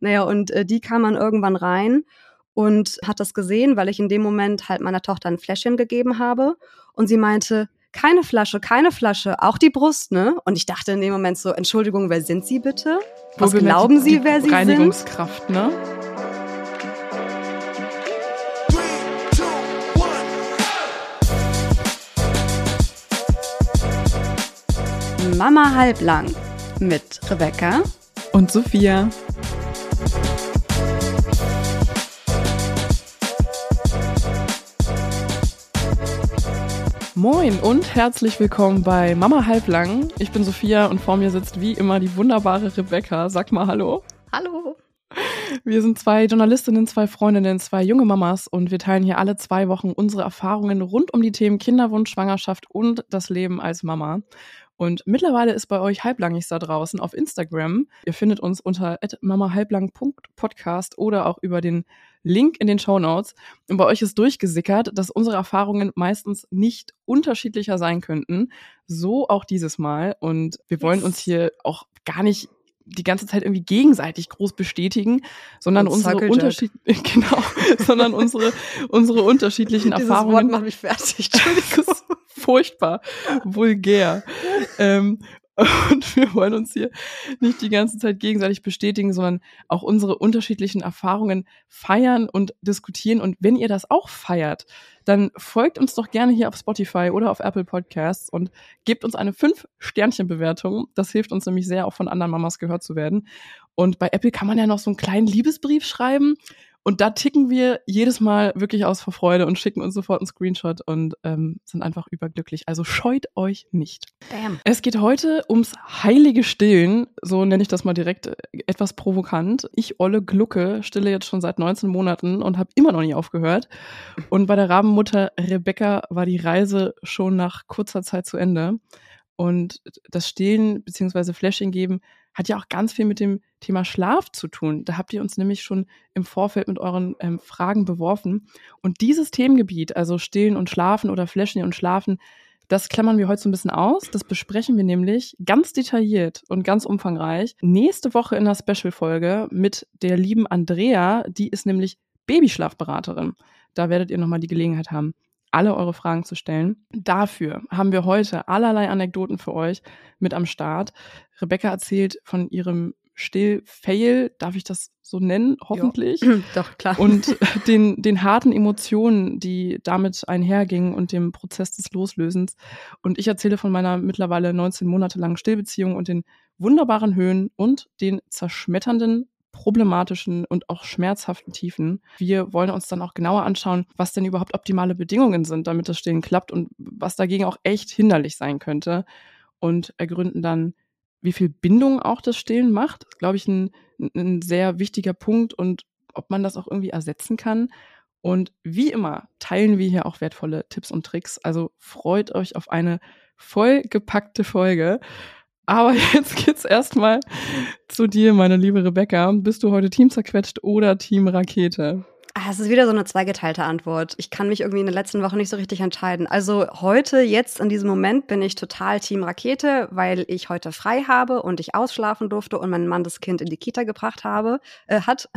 Naja, und äh, die kam dann irgendwann rein und hat das gesehen, weil ich in dem Moment halt meiner Tochter ein Fläschchen gegeben habe. Und sie meinte, keine Flasche, keine Flasche, auch die Brust, ne? Und ich dachte in dem Moment so, Entschuldigung, wer sind Sie bitte? Was glauben Sie, wer Sie Reinigungskraft, sind? Reinigungskraft, ne? Mama halblang mit Rebecca und Sophia. Moin und herzlich willkommen bei Mama halblang. Ich bin Sophia und vor mir sitzt wie immer die wunderbare Rebecca. Sag mal Hallo. Hallo. Wir sind zwei Journalistinnen, zwei Freundinnen, zwei junge Mamas und wir teilen hier alle zwei Wochen unsere Erfahrungen rund um die Themen Kinderwunsch, Schwangerschaft und das Leben als Mama. Und mittlerweile ist bei euch halblangig da draußen auf Instagram. Ihr findet uns unter mamahalblang.podcast oder auch über den Link in den Show Notes. Und bei euch ist durchgesickert, dass unsere Erfahrungen meistens nicht unterschiedlicher sein könnten. So auch dieses Mal. Und wir wollen uns hier auch gar nicht die ganze Zeit irgendwie gegenseitig groß bestätigen, sondern unsere Unterschied genau, sondern unsere unsere unterschiedlichen Dieses Erfahrungen. Wort macht mich fertig. Entschuldigung. furchtbar, vulgär. ähm, und wir wollen uns hier nicht die ganze Zeit gegenseitig bestätigen, sondern auch unsere unterschiedlichen Erfahrungen feiern und diskutieren. Und wenn ihr das auch feiert, dann folgt uns doch gerne hier auf Spotify oder auf Apple Podcasts und gebt uns eine 5-Sternchen-Bewertung. Das hilft uns nämlich sehr, auch von anderen Mamas gehört zu werden. Und bei Apple kann man ja noch so einen kleinen Liebesbrief schreiben. Und da ticken wir jedes Mal wirklich aus vor Freude und schicken uns sofort einen Screenshot und ähm, sind einfach überglücklich. Also scheut euch nicht. Bam. Es geht heute ums heilige Stillen, so nenne ich das mal direkt äh, etwas provokant. Ich, Olle Glucke, stille jetzt schon seit 19 Monaten und habe immer noch nicht aufgehört. Und bei der Rabenmutter Rebecca war die Reise schon nach kurzer Zeit zu Ende. Und das Stillen bzw. Fläschchen geben hat ja auch ganz viel mit dem Thema Schlaf zu tun. Da habt ihr uns nämlich schon im Vorfeld mit euren ähm, Fragen beworfen. Und dieses Themengebiet, also Stillen und Schlafen oder Fläschchen und Schlafen, das klammern wir heute so ein bisschen aus. Das besprechen wir nämlich ganz detailliert und ganz umfangreich nächste Woche in der Special-Folge mit der lieben Andrea. Die ist nämlich Babyschlafberaterin. Da werdet ihr nochmal die Gelegenheit haben, alle eure Fragen zu stellen. Dafür haben wir heute allerlei Anekdoten für euch mit am Start. Rebecca erzählt von ihrem Still-Fail, darf ich das so nennen, hoffentlich. Jo. Doch, klar. Und den, den harten Emotionen, die damit einhergingen und dem Prozess des Loslösens. Und ich erzähle von meiner mittlerweile 19 Monate langen Stillbeziehung und den wunderbaren Höhen und den zerschmetternden problematischen und auch schmerzhaften Tiefen. Wir wollen uns dann auch genauer anschauen, was denn überhaupt optimale Bedingungen sind, damit das Stillen klappt und was dagegen auch echt hinderlich sein könnte. Und ergründen dann, wie viel Bindung auch das Stillen macht. Das ist, glaube ich, ein, ein sehr wichtiger Punkt und ob man das auch irgendwie ersetzen kann. Und wie immer teilen wir hier auch wertvolle Tipps und Tricks. Also freut euch auf eine vollgepackte Folge. Aber jetzt geht's erstmal zu dir, meine liebe Rebecca. Bist du heute Team zerquetscht oder Team Rakete? Ah, es ist wieder so eine zweigeteilte Antwort. Ich kann mich irgendwie in der letzten Woche nicht so richtig entscheiden. Also heute, jetzt in diesem Moment bin ich total Team Rakete, weil ich heute frei habe und ich ausschlafen durfte und mein Mann das Kind in die Kita gebracht habe, äh, hat.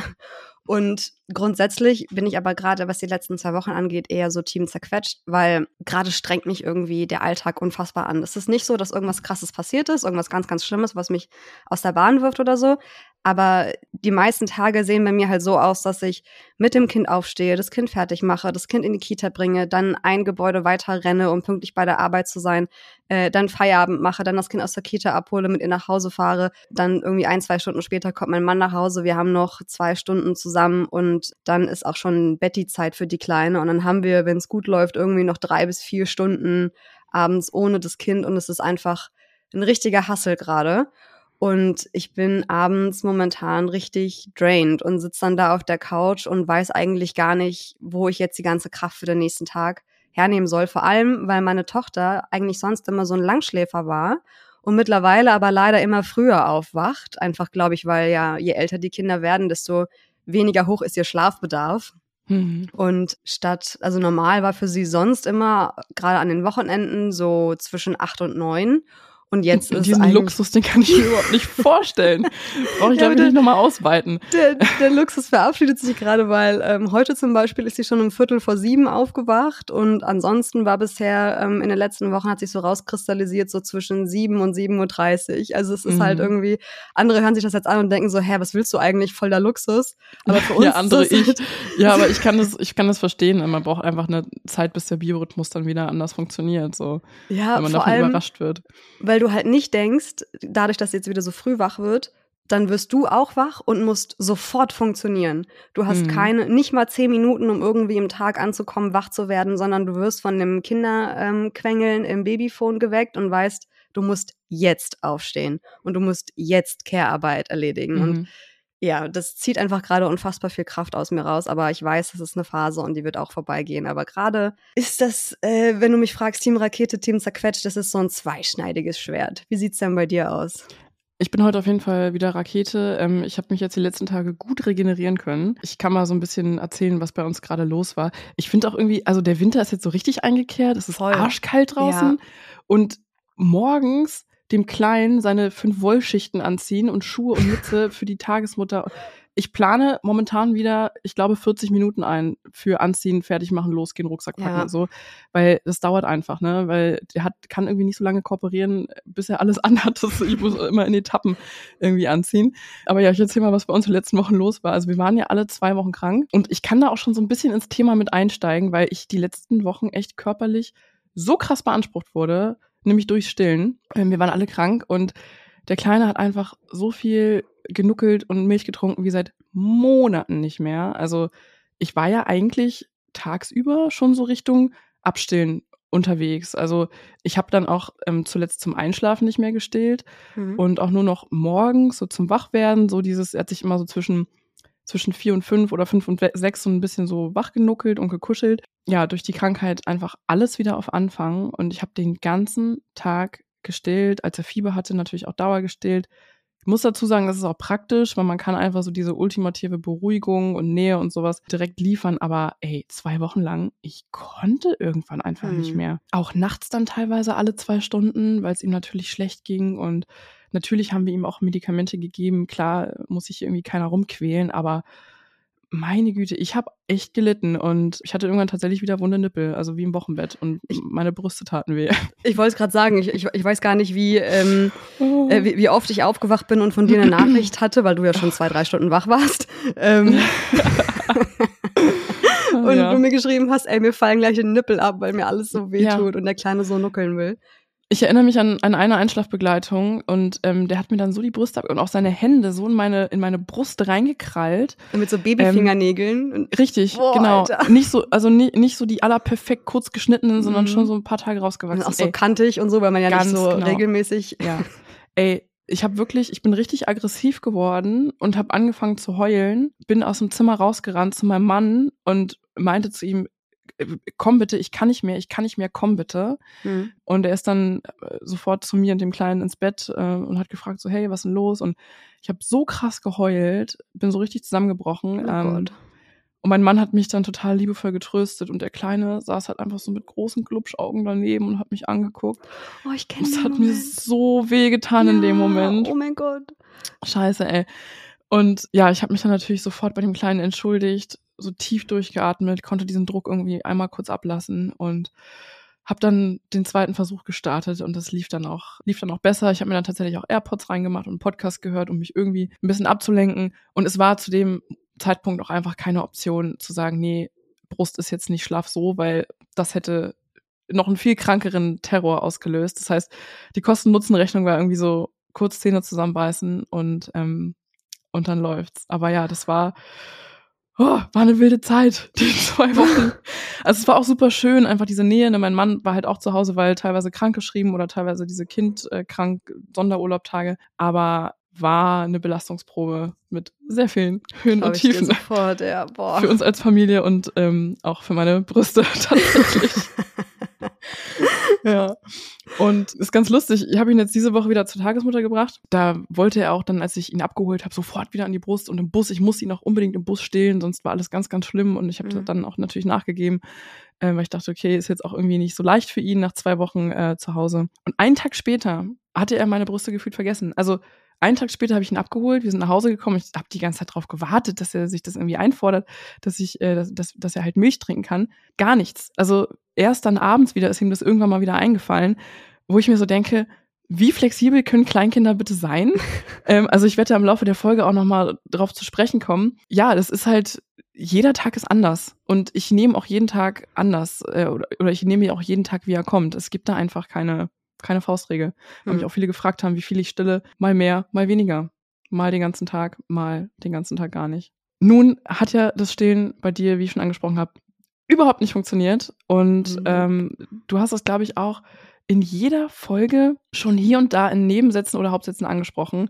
Und grundsätzlich bin ich aber gerade, was die letzten zwei Wochen angeht, eher so Team zerquetscht, weil gerade strengt mich irgendwie der Alltag unfassbar an. Es ist nicht so, dass irgendwas krasses passiert ist, irgendwas ganz, ganz Schlimmes, was mich aus der Bahn wirft oder so. Aber die meisten Tage sehen bei mir halt so aus, dass ich mit dem Kind aufstehe, das Kind fertig mache, das Kind in die Kita bringe, dann ein Gebäude weiter renne, um pünktlich bei der Arbeit zu sein, äh, dann Feierabend mache, dann das Kind aus der Kita abhole, mit ihr nach Hause fahre, dann irgendwie ein, zwei Stunden später kommt mein Mann nach Hause, wir haben noch zwei Stunden zusammen und dann ist auch schon Betty-Zeit für die Kleine und dann haben wir, wenn es gut läuft, irgendwie noch drei bis vier Stunden abends ohne das Kind und es ist einfach ein richtiger Hassel gerade. Und ich bin abends momentan richtig drained und sitze dann da auf der Couch und weiß eigentlich gar nicht, wo ich jetzt die ganze Kraft für den nächsten Tag hernehmen soll. Vor allem, weil meine Tochter eigentlich sonst immer so ein Langschläfer war und mittlerweile aber leider immer früher aufwacht. Einfach, glaube ich, weil ja, je älter die Kinder werden, desto weniger hoch ist ihr Schlafbedarf. Mhm. Und statt, also normal war für sie sonst immer, gerade an den Wochenenden, so zwischen acht und neun. Und jetzt ist Diesen Luxus, den kann ich mir überhaupt nicht vorstellen. Brauche ich, ja, glaube ich, nicht nochmal ausweiten. Der, der Luxus verabschiedet sich gerade, weil ähm, heute zum Beispiel ist sie schon um Viertel vor sieben aufgewacht und ansonsten war bisher ähm, in den letzten Wochen hat sich so rauskristallisiert, so zwischen sieben und sieben Uhr. dreißig. Also es ist halt mhm. halt irgendwie, andere hören sich das jetzt an und denken so, hä, was willst du eigentlich? Voll der Luxus. Aber für uns ja, andere ich. Halt ja, aber ich kann das, ich kann das verstehen. Man braucht einfach eine Zeit, bis der Biorhythmus dann wieder anders funktioniert. So, ja, wenn man davon allem, überrascht wird. Weil du halt nicht denkst, dadurch, dass jetzt wieder so früh wach wird, dann wirst du auch wach und musst sofort funktionieren. Du hast mhm. keine, nicht mal zehn Minuten, um irgendwie im Tag anzukommen, wach zu werden, sondern du wirst von dem Kinderquengeln ähm, im Babyphone geweckt und weißt, du musst jetzt aufstehen und du musst jetzt Care-Arbeit erledigen. Mhm. Und ja, das zieht einfach gerade unfassbar viel Kraft aus mir raus, aber ich weiß, das ist eine Phase und die wird auch vorbeigehen. Aber gerade ist das, äh, wenn du mich fragst, Team Rakete, Team zerquetscht, das ist so ein zweischneidiges Schwert. Wie sieht's denn bei dir aus? Ich bin heute auf jeden Fall wieder Rakete. Ähm, ich habe mich jetzt die letzten Tage gut regenerieren können. Ich kann mal so ein bisschen erzählen, was bei uns gerade los war. Ich finde auch irgendwie, also der Winter ist jetzt so richtig eingekehrt. Es ist Voll. arschkalt draußen. Ja. Und morgens dem Kleinen seine fünf Wollschichten anziehen und Schuhe und Mütze für die Tagesmutter. Ich plane momentan wieder, ich glaube, 40 Minuten ein für Anziehen, fertig machen, losgehen, Rucksack packen ja. und so. Weil das dauert einfach, ne? Weil der hat, kann irgendwie nicht so lange kooperieren, bis er alles anhat. Das, ich muss immer in Etappen irgendwie anziehen. Aber ja, ich erzähle mal, was bei uns in den letzten Wochen los war. Also wir waren ja alle zwei Wochen krank und ich kann da auch schon so ein bisschen ins Thema mit einsteigen, weil ich die letzten Wochen echt körperlich so krass beansprucht wurde nämlich durchs Stillen. Ähm, wir waren alle krank und der Kleine hat einfach so viel genuckelt und Milch getrunken wie seit Monaten nicht mehr. Also ich war ja eigentlich tagsüber schon so Richtung Abstillen unterwegs. Also ich habe dann auch ähm, zuletzt zum Einschlafen nicht mehr gestillt mhm. und auch nur noch morgens so zum Wachwerden. So dieses, er hat sich immer so zwischen zwischen vier und fünf oder fünf und sechs so ein bisschen so wachgenuckelt und gekuschelt. Ja, durch die Krankheit einfach alles wieder auf Anfang und ich habe den ganzen Tag gestillt, als er Fieber hatte, natürlich auch Dauer gestillt. Ich muss dazu sagen, das ist auch praktisch, weil man kann einfach so diese ultimative Beruhigung und Nähe und sowas direkt liefern. Aber ey, zwei Wochen lang, ich konnte irgendwann einfach hm. nicht mehr. Auch nachts dann teilweise alle zwei Stunden, weil es ihm natürlich schlecht ging und Natürlich haben wir ihm auch Medikamente gegeben. Klar muss sich irgendwie keiner rumquälen, aber meine Güte, ich habe echt gelitten und ich hatte irgendwann tatsächlich wieder wunde Nippel, also wie im Wochenbett und ich, meine Brüste taten weh. Ich wollte es gerade sagen, ich, ich, ich, weiß gar nicht, wie, ähm, oh. äh, wie, wie, oft ich aufgewacht bin und von dir eine Nachricht hatte, weil du ja schon zwei, drei Stunden wach warst. Ähm, und ja. du mir geschrieben hast, ey, mir fallen gleich die Nippel ab, weil mir alles so weh tut ja. und der Kleine so nuckeln will. Ich erinnere mich an, an eine Einschlafbegleitung und ähm, der hat mir dann so die Brust ab und auch seine Hände so in meine, in meine Brust reingekrallt. mit so Babyfingernägeln. Ähm, richtig, Boah, genau. Alter. Nicht so, also nie, nicht so die allerperfekt kurz geschnittenen, sondern mhm. schon so ein paar Tage rausgewachsen. Und auch so Ey, kantig und so, weil man ja nicht so genau. regelmäßig. Ja. Ey, ich habe wirklich, ich bin richtig aggressiv geworden und habe angefangen zu heulen, bin aus dem Zimmer rausgerannt zu meinem Mann und meinte zu ihm, komm bitte, ich kann nicht mehr, ich kann nicht mehr, komm bitte. Mhm. Und er ist dann äh, sofort zu mir und dem Kleinen ins Bett äh, und hat gefragt, so, hey, was ist denn los? Und ich habe so krass geheult, bin so richtig zusammengebrochen. Oh ähm, Gott. Und mein Mann hat mich dann total liebevoll getröstet und der Kleine saß halt einfach so mit großen Glubschaugen daneben und hat mich angeguckt. Oh, ich kenne das. hat Moment. mir so wehgetan ja, in dem Moment. Oh mein Gott. Scheiße, ey. Und ja, ich habe mich dann natürlich sofort bei dem Kleinen entschuldigt, so tief durchgeatmet, konnte diesen Druck irgendwie einmal kurz ablassen und habe dann den zweiten Versuch gestartet und das lief dann auch lief dann auch besser. Ich habe mir dann tatsächlich auch AirPods reingemacht und einen Podcast gehört, um mich irgendwie ein bisschen abzulenken und es war zu dem Zeitpunkt auch einfach keine Option zu sagen, nee, Brust ist jetzt nicht schlaf so, weil das hätte noch einen viel krankeren Terror ausgelöst. Das heißt, die Kosten-Nutzen-Rechnung war irgendwie so kurz Zähne zusammenbeißen und ähm, und dann läuft's. Aber ja, das war oh, war eine wilde Zeit, die zwei Wochen. Also es war auch super schön, einfach diese Nähe. Ne? Mein Mann war halt auch zu Hause, weil teilweise krank geschrieben oder teilweise diese Kind äh, krank Sonderurlaubtage. Aber war eine Belastungsprobe mit sehr vielen Höhen und Tiefen. Sofort, ja, boah. Für uns als Familie und ähm, auch für meine Brüste tatsächlich. ja. Und ist ganz lustig. Ich habe ihn jetzt diese Woche wieder zur Tagesmutter gebracht. Da wollte er auch dann, als ich ihn abgeholt habe, sofort wieder an die Brust und im Bus. Ich muss ihn auch unbedingt im Bus stillen, sonst war alles ganz, ganz schlimm. Und ich habe mhm. dann auch natürlich nachgegeben, äh, weil ich dachte, okay, ist jetzt auch irgendwie nicht so leicht für ihn nach zwei Wochen äh, zu Hause. Und einen Tag später hatte er meine Brüste gefühlt vergessen. Also einen Tag später habe ich ihn abgeholt, wir sind nach Hause gekommen. Ich habe die ganze Zeit darauf gewartet, dass er sich das irgendwie einfordert, dass ich, äh, dass, dass, dass er halt Milch trinken kann. Gar nichts. Also erst dann abends wieder ist ihm das irgendwann mal wieder eingefallen, wo ich mir so denke, wie flexibel können Kleinkinder bitte sein? ähm, also ich werde ja im Laufe der Folge auch nochmal drauf zu sprechen kommen. Ja, das ist halt, jeder Tag ist anders. Und ich nehme auch jeden Tag anders. Äh, oder, oder ich nehme auch jeden Tag, wie er kommt. Es gibt da einfach keine, keine Faustregel. Weil mich hm. auch viele gefragt haben, wie viel ich stille. Mal mehr, mal weniger. Mal den ganzen Tag, mal den ganzen Tag gar nicht. Nun hat ja das Stillen bei dir, wie ich schon angesprochen habe, überhaupt nicht funktioniert. Und mhm. ähm, du hast das, glaube ich, auch in jeder Folge schon hier und da in Nebensätzen oder Hauptsätzen angesprochen.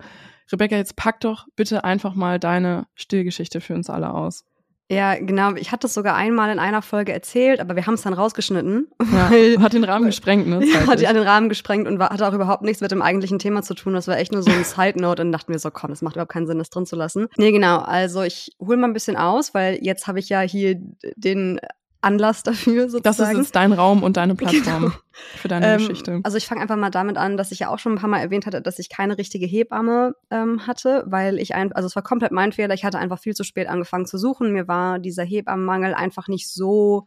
Rebecca, jetzt pack doch bitte einfach mal deine Stillgeschichte für uns alle aus. Ja, genau. Ich hatte es sogar einmal in einer Folge erzählt, aber wir haben es dann rausgeschnitten. Ja, hat den Rahmen gesprengt, ne? Ja, hat den Rahmen gesprengt und war, hatte auch überhaupt nichts mit dem eigentlichen Thema zu tun. Das war echt nur so ein Side-Note und dachten wir so, komm, das macht überhaupt keinen Sinn, das drin zu lassen. Nee, genau. Also ich hole mal ein bisschen aus, weil jetzt habe ich ja hier den Anlass dafür sozusagen. Das ist jetzt dein Raum und deine Plattform genau. für deine ähm, Geschichte. Also ich fange einfach mal damit an, dass ich ja auch schon ein paar Mal erwähnt hatte, dass ich keine richtige Hebamme ähm, hatte, weil ich ein, also es war komplett mein Fehler. Ich hatte einfach viel zu spät angefangen zu suchen. Mir war dieser Hebammenmangel einfach nicht so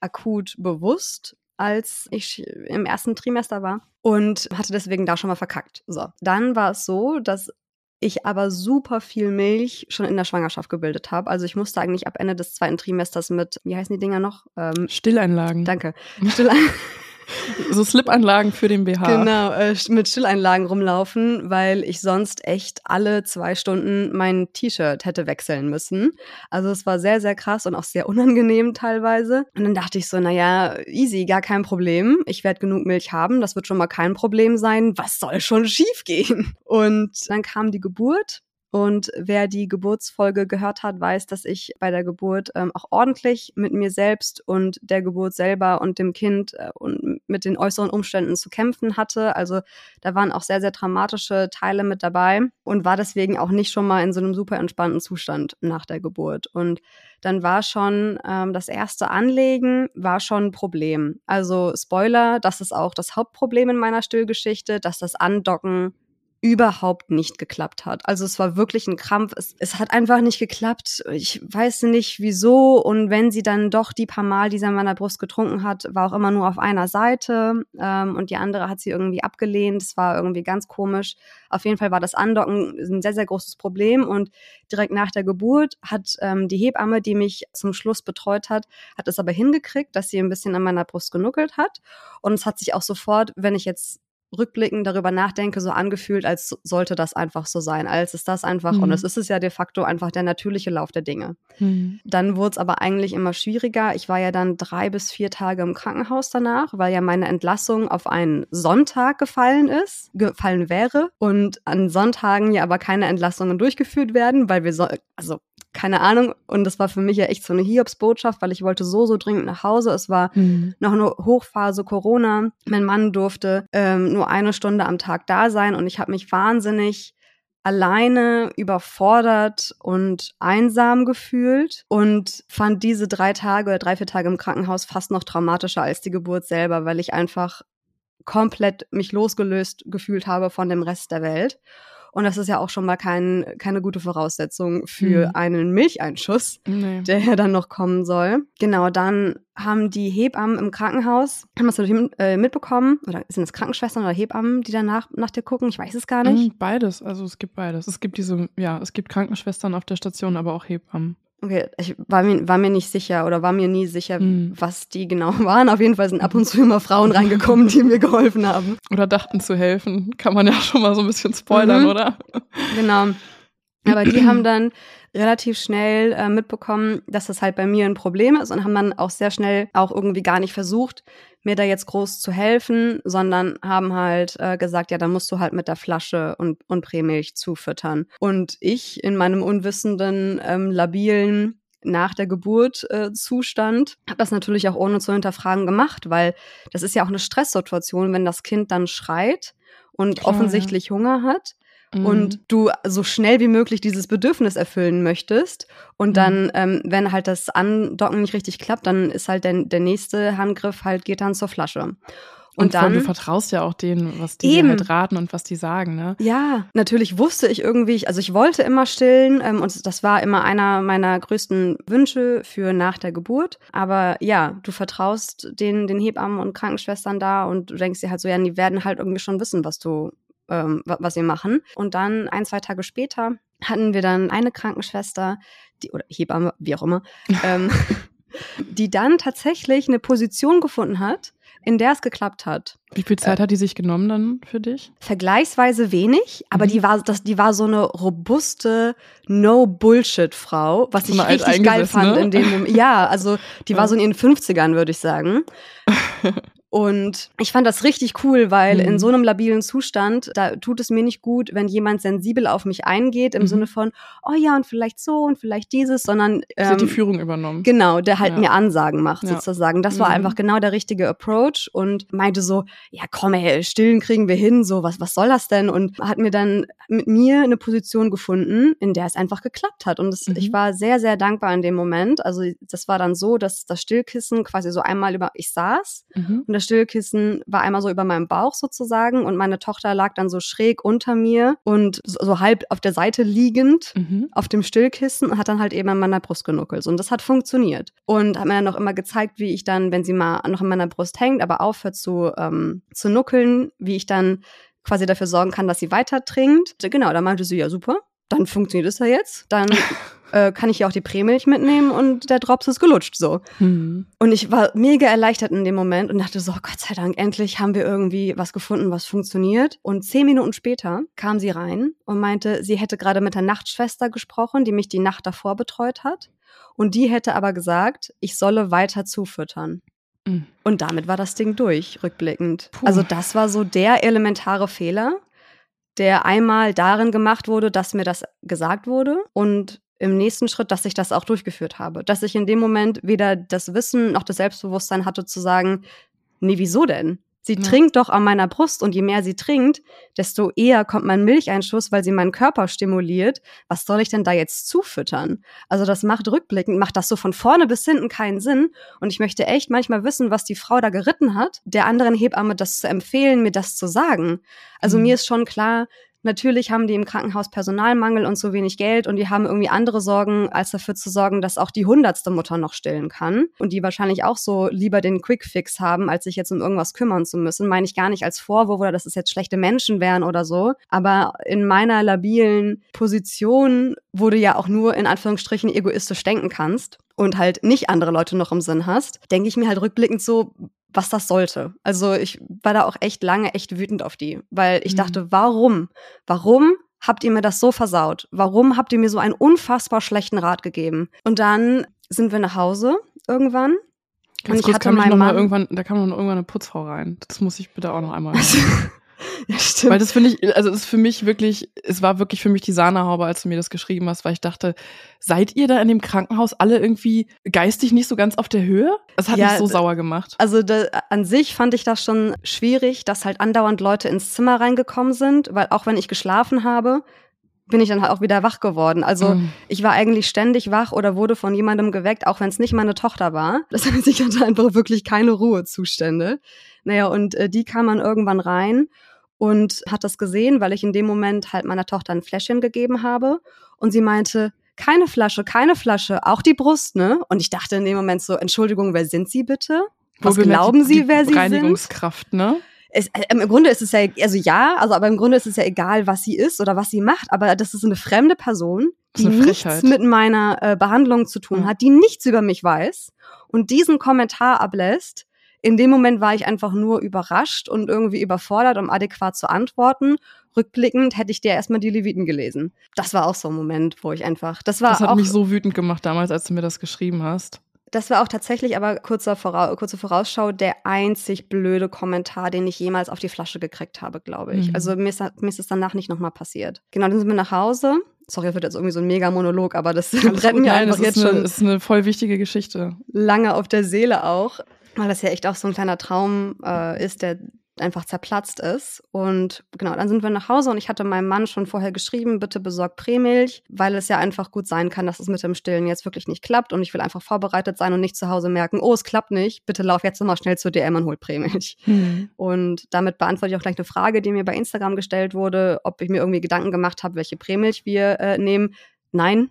akut bewusst als ich im ersten Trimester war und hatte deswegen da schon mal verkackt. So, dann war es so, dass ich aber super viel Milch schon in der Schwangerschaft gebildet habe. Also ich musste eigentlich ab Ende des zweiten Trimesters mit, wie heißen die Dinger noch? Ähm, Stilleinlagen. Danke. Stilleinlagen. so Slip-Anlagen für den BH. Genau, äh, mit Stilleinlagen rumlaufen, weil ich sonst echt alle zwei Stunden mein T-Shirt hätte wechseln müssen. Also es war sehr, sehr krass und auch sehr unangenehm teilweise. Und dann dachte ich so, naja, easy, gar kein Problem. Ich werde genug Milch haben, das wird schon mal kein Problem sein. Was soll schon schief gehen? Und dann kam die Geburt und wer die Geburtsfolge gehört hat, weiß, dass ich bei der Geburt ähm, auch ordentlich mit mir selbst und der Geburt selber und dem Kind äh, und mit den äußeren Umständen zu kämpfen hatte. Also da waren auch sehr, sehr dramatische Teile mit dabei und war deswegen auch nicht schon mal in so einem super entspannten Zustand nach der Geburt. Und dann war schon ähm, das erste Anlegen war schon ein Problem. Also Spoiler, das ist auch das Hauptproblem in meiner Stillgeschichte, dass das Andocken überhaupt nicht geklappt hat. Also es war wirklich ein Krampf. Es, es hat einfach nicht geklappt. Ich weiß nicht wieso. Und wenn sie dann doch die paar Mal, die sie an meiner Brust getrunken hat, war auch immer nur auf einer Seite ähm, und die andere hat sie irgendwie abgelehnt. Es war irgendwie ganz komisch. Auf jeden Fall war das Andocken ein sehr, sehr großes Problem. Und direkt nach der Geburt hat ähm, die Hebamme, die mich zum Schluss betreut hat, hat es aber hingekriegt, dass sie ein bisschen an meiner Brust genuckelt hat. Und es hat sich auch sofort, wenn ich jetzt rückblickend darüber nachdenke, so angefühlt, als sollte das einfach so sein, als ist das einfach, mhm. und es ist es ja de facto einfach der natürliche Lauf der Dinge. Mhm. Dann wurde es aber eigentlich immer schwieriger. Ich war ja dann drei bis vier Tage im Krankenhaus danach, weil ja meine Entlassung auf einen Sonntag gefallen ist, gefallen wäre und an Sonntagen ja aber keine Entlassungen durchgeführt werden, weil wir so, also keine Ahnung. Und das war für mich ja echt so eine Hiobsbotschaft, weil ich wollte so, so dringend nach Hause. Es war mhm. noch eine Hochphase Corona. Mein Mann durfte ähm, nur eine Stunde am Tag da sein und ich habe mich wahnsinnig alleine, überfordert und einsam gefühlt und fand diese drei Tage oder drei, vier Tage im Krankenhaus fast noch traumatischer als die Geburt selber, weil ich einfach komplett mich losgelöst gefühlt habe von dem Rest der Welt. Und das ist ja auch schon mal kein, keine gute Voraussetzung für mhm. einen Milcheinschuss, nee. der ja dann noch kommen soll. Genau, dann haben die Hebammen im Krankenhaus, haben das natürlich äh, mitbekommen, oder sind das Krankenschwestern oder Hebammen, die danach nach dir gucken? Ich weiß es gar nicht. Mhm, beides, also es gibt beides. Es gibt diese, ja, es gibt Krankenschwestern auf der Station, aber auch Hebammen. Okay, ich war mir, war mir nicht sicher oder war mir nie sicher, hm. was die genau waren. Auf jeden Fall sind ab und zu immer Frauen reingekommen, die mir geholfen haben. Oder dachten zu helfen. Kann man ja schon mal so ein bisschen spoilern, mhm. oder? Genau. Aber die haben dann relativ schnell äh, mitbekommen, dass das halt bei mir ein Problem ist und haben dann auch sehr schnell auch irgendwie gar nicht versucht, mir da jetzt groß zu helfen, sondern haben halt äh, gesagt, ja, dann musst du halt mit der Flasche und, und Prämilch zufüttern. Und ich in meinem unwissenden, ähm, labilen nach der Geburt äh, Zustand. Habe das natürlich auch ohne zu hinterfragen gemacht, weil das ist ja auch eine Stresssituation, wenn das Kind dann schreit und Klar, offensichtlich. Hunger hat mhm. und du so schnell wie möglich dieses Bedürfnis erfüllen möchtest. Und mhm. dann, ähm, wenn halt das Andocken nicht richtig klappt, dann ist halt der, der nächste Handgriff halt, geht dann zur Flasche. Und, und dann, du vertraust ja auch denen, was die eben. halt raten und was die sagen, ne? Ja, natürlich wusste ich irgendwie, also ich wollte immer stillen ähm, und das war immer einer meiner größten Wünsche für nach der Geburt. Aber ja, du vertraust den, den Hebammen und Krankenschwestern da und du denkst dir halt so, ja, die werden halt irgendwie schon wissen, was du, ähm, was sie machen. Und dann ein, zwei Tage später hatten wir dann eine Krankenschwester, die, oder Hebamme, wie auch immer, ähm, die dann tatsächlich eine Position gefunden hat, in der es geklappt hat. Wie viel Zeit äh, hat die sich genommen dann für dich? Vergleichsweise wenig, aber mhm. die war das, die war so eine robuste No-Bullshit-Frau, was ich richtig geil fand ne? in dem Moment. Ja, also die war so in ihren 50ern, würde ich sagen. Und ich fand das richtig cool, weil mhm. in so einem labilen Zustand, da tut es mir nicht gut, wenn jemand sensibel auf mich eingeht, im mhm. Sinne von, oh ja, und vielleicht so und vielleicht dieses, sondern. Ähm, hat die Führung übernommen. Genau, der halt ja. mir Ansagen macht, ja. sozusagen. Das war mhm. einfach genau der richtige Approach und meinte so, ja komm, ey, stillen kriegen wir hin, so, was, was soll das denn? Und hat mir dann mit mir eine Position gefunden, in der es einfach geklappt hat. Und das, ich mhm. war sehr, sehr dankbar in dem Moment. Also das war dann so, dass das Stillkissen quasi so einmal über, ich saß mhm. und das Stillkissen war einmal so über meinem Bauch sozusagen und meine Tochter lag dann so schräg unter mir und so, halb auf der Seite liegend mhm. auf dem Stillkissen und hat dann halt eben an meiner Brust genuckelt. Und das hat funktioniert. Und hat mir dann noch immer gezeigt, wie ich dann, wenn sie mal noch in meiner Brust hängt, aber aufhört zu, ähm, zu nuckeln, wie ich dann quasi dafür sorgen kann, dass sie weiter trinkt. Genau, da meinte sie, ja super, dann funktioniert es ja jetzt. Dann äh, kann ich ja auch die Prämilch mitnehmen und der Drops ist gelutscht so. Mhm. Und ich war mega erleichtert in dem Moment und dachte so, Gott sei Dank, endlich haben wir irgendwie was gefunden, was funktioniert. Und zehn Minuten später kam sie rein und meinte, sie hätte gerade mit der Nachtschwester gesprochen, die mich die Nacht davor betreut hat. Und die hätte aber gesagt, ich solle weiter zufüttern. Mhm. Und damit war das Ding durch, rückblickend. Puh. Also das war so der elementare Fehler, der einmal darin gemacht wurde, dass mir das gesagt wurde und im nächsten Schritt, dass ich das auch durchgeführt habe. Dass ich in dem Moment weder das Wissen noch das Selbstbewusstsein hatte zu sagen, nee, wieso denn? Sie ja. trinkt doch an meiner Brust und je mehr sie trinkt, desto eher kommt mein Milcheinschuss, weil sie meinen Körper stimuliert. Was soll ich denn da jetzt zufüttern? Also das macht rückblickend, macht das so von vorne bis hinten keinen Sinn. Und ich möchte echt manchmal wissen, was die Frau da geritten hat, der anderen Hebamme das zu empfehlen, mir das zu sagen. Also mhm. mir ist schon klar, Natürlich haben die im Krankenhaus Personalmangel und so wenig Geld und die haben irgendwie andere Sorgen, als dafür zu sorgen, dass auch die hundertste Mutter noch stillen kann. Und die wahrscheinlich auch so lieber den Quickfix haben, als sich jetzt um irgendwas kümmern zu müssen. Meine ich gar nicht als Vorwurf oder dass es jetzt schlechte Menschen wären oder so. Aber in meiner labilen Position, wo du ja auch nur in Anführungsstrichen egoistisch denken kannst und halt nicht andere Leute noch im Sinn hast, denke ich mir halt rückblickend so, was das sollte. Also ich war da auch echt lange echt wütend auf die, weil ich mhm. dachte, warum? Warum habt ihr mir das so versaut? Warum habt ihr mir so einen unfassbar schlechten Rat gegeben? Und dann sind wir nach Hause irgendwann. Ganz und ich kurz, hatte noch mal irgendwann, da kam noch irgendwann eine Putzfrau rein. Das muss ich bitte auch noch einmal. Ja, stimmt. Weil das finde ich, also ist für mich wirklich, es war wirklich für mich die Sahnehaube, als du mir das geschrieben hast, weil ich dachte, seid ihr da in dem Krankenhaus alle irgendwie geistig nicht so ganz auf der Höhe? Das hat ja, mich so sauer gemacht. Also da, an sich fand ich das schon schwierig, dass halt andauernd Leute ins Zimmer reingekommen sind, weil auch wenn ich geschlafen habe, bin ich dann halt auch wieder wach geworden. Also mhm. ich war eigentlich ständig wach oder wurde von jemandem geweckt, auch wenn es nicht meine Tochter war. Das heißt, ich hatte einfach wirklich keine Ruhezustände. Naja, und äh, die kam dann irgendwann rein und hat das gesehen, weil ich in dem Moment halt meiner Tochter ein Fläschchen gegeben habe. Und sie meinte, keine Flasche, keine Flasche, auch die Brust, ne? Und ich dachte in dem Moment so, Entschuldigung, wer sind Sie bitte? Was glauben Sie, wer Sie Reinigungskraft, sind? ne? Es, äh, Im Grunde ist es ja, also ja, also aber im Grunde ist es ja egal, was sie ist oder was sie macht, aber das ist eine fremde Person, die nichts mit meiner äh, Behandlung zu tun ja. hat, die nichts über mich weiß und diesen Kommentar ablässt, in dem Moment war ich einfach nur überrascht und irgendwie überfordert, um adäquat zu antworten. Rückblickend hätte ich dir erstmal die Leviten gelesen. Das war auch so ein Moment, wo ich einfach, das war Das hat auch, mich so wütend gemacht damals, als du mir das geschrieben hast. Das war auch tatsächlich aber kurzer Vorau kurze Vorausschau der einzig blöde Kommentar, den ich jemals auf die Flasche gekriegt habe, glaube ich. Mhm. Also mir ist, mir ist es danach nicht nochmal passiert. Genau, dann sind wir nach Hause sorry, das wird jetzt irgendwie so ein Mega-Monolog, aber das brennt mir einfach jetzt eine, schon. Das ist eine voll wichtige Geschichte. Lange auf der Seele auch, weil das ja echt auch so ein kleiner Traum äh, ist, der einfach zerplatzt ist. Und genau, dann sind wir nach Hause und ich hatte meinem Mann schon vorher geschrieben, bitte besorg Prämilch, weil es ja einfach gut sein kann, dass es mit dem Stillen jetzt wirklich nicht klappt und ich will einfach vorbereitet sein und nicht zu Hause merken, oh, es klappt nicht, bitte lauf jetzt nochmal schnell zur DM und hol Prämilch. Mhm. Und damit beantworte ich auch gleich eine Frage, die mir bei Instagram gestellt wurde, ob ich mir irgendwie Gedanken gemacht habe, welche Prämilch wir äh, nehmen. Nein.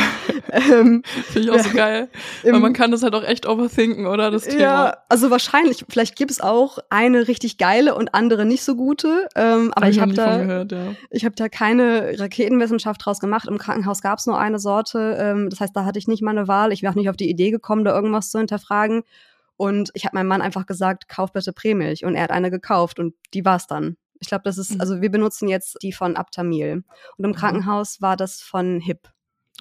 ähm, Finde ich auch so geil. Weil man kann das halt auch echt overthinken, oder? Das Thema. Ja, also wahrscheinlich. Vielleicht gibt es auch eine richtig geile und andere nicht so gute. Ähm, aber ich, habe da, gehört, ja. ich habe da keine Raketenwissenschaft draus gemacht. Im Krankenhaus gab es nur eine Sorte. Ähm, das heißt, da hatte ich nicht mal eine Wahl. Ich wäre auch nicht auf die Idee gekommen, da irgendwas zu hinterfragen. Und ich habe meinem Mann einfach gesagt, kauf bitte Prämilch. Und er hat eine gekauft und die war's dann. Ich glaube, das ist, mhm. also wir benutzen jetzt die von Aptamil. Und im mhm. Krankenhaus war das von HIP.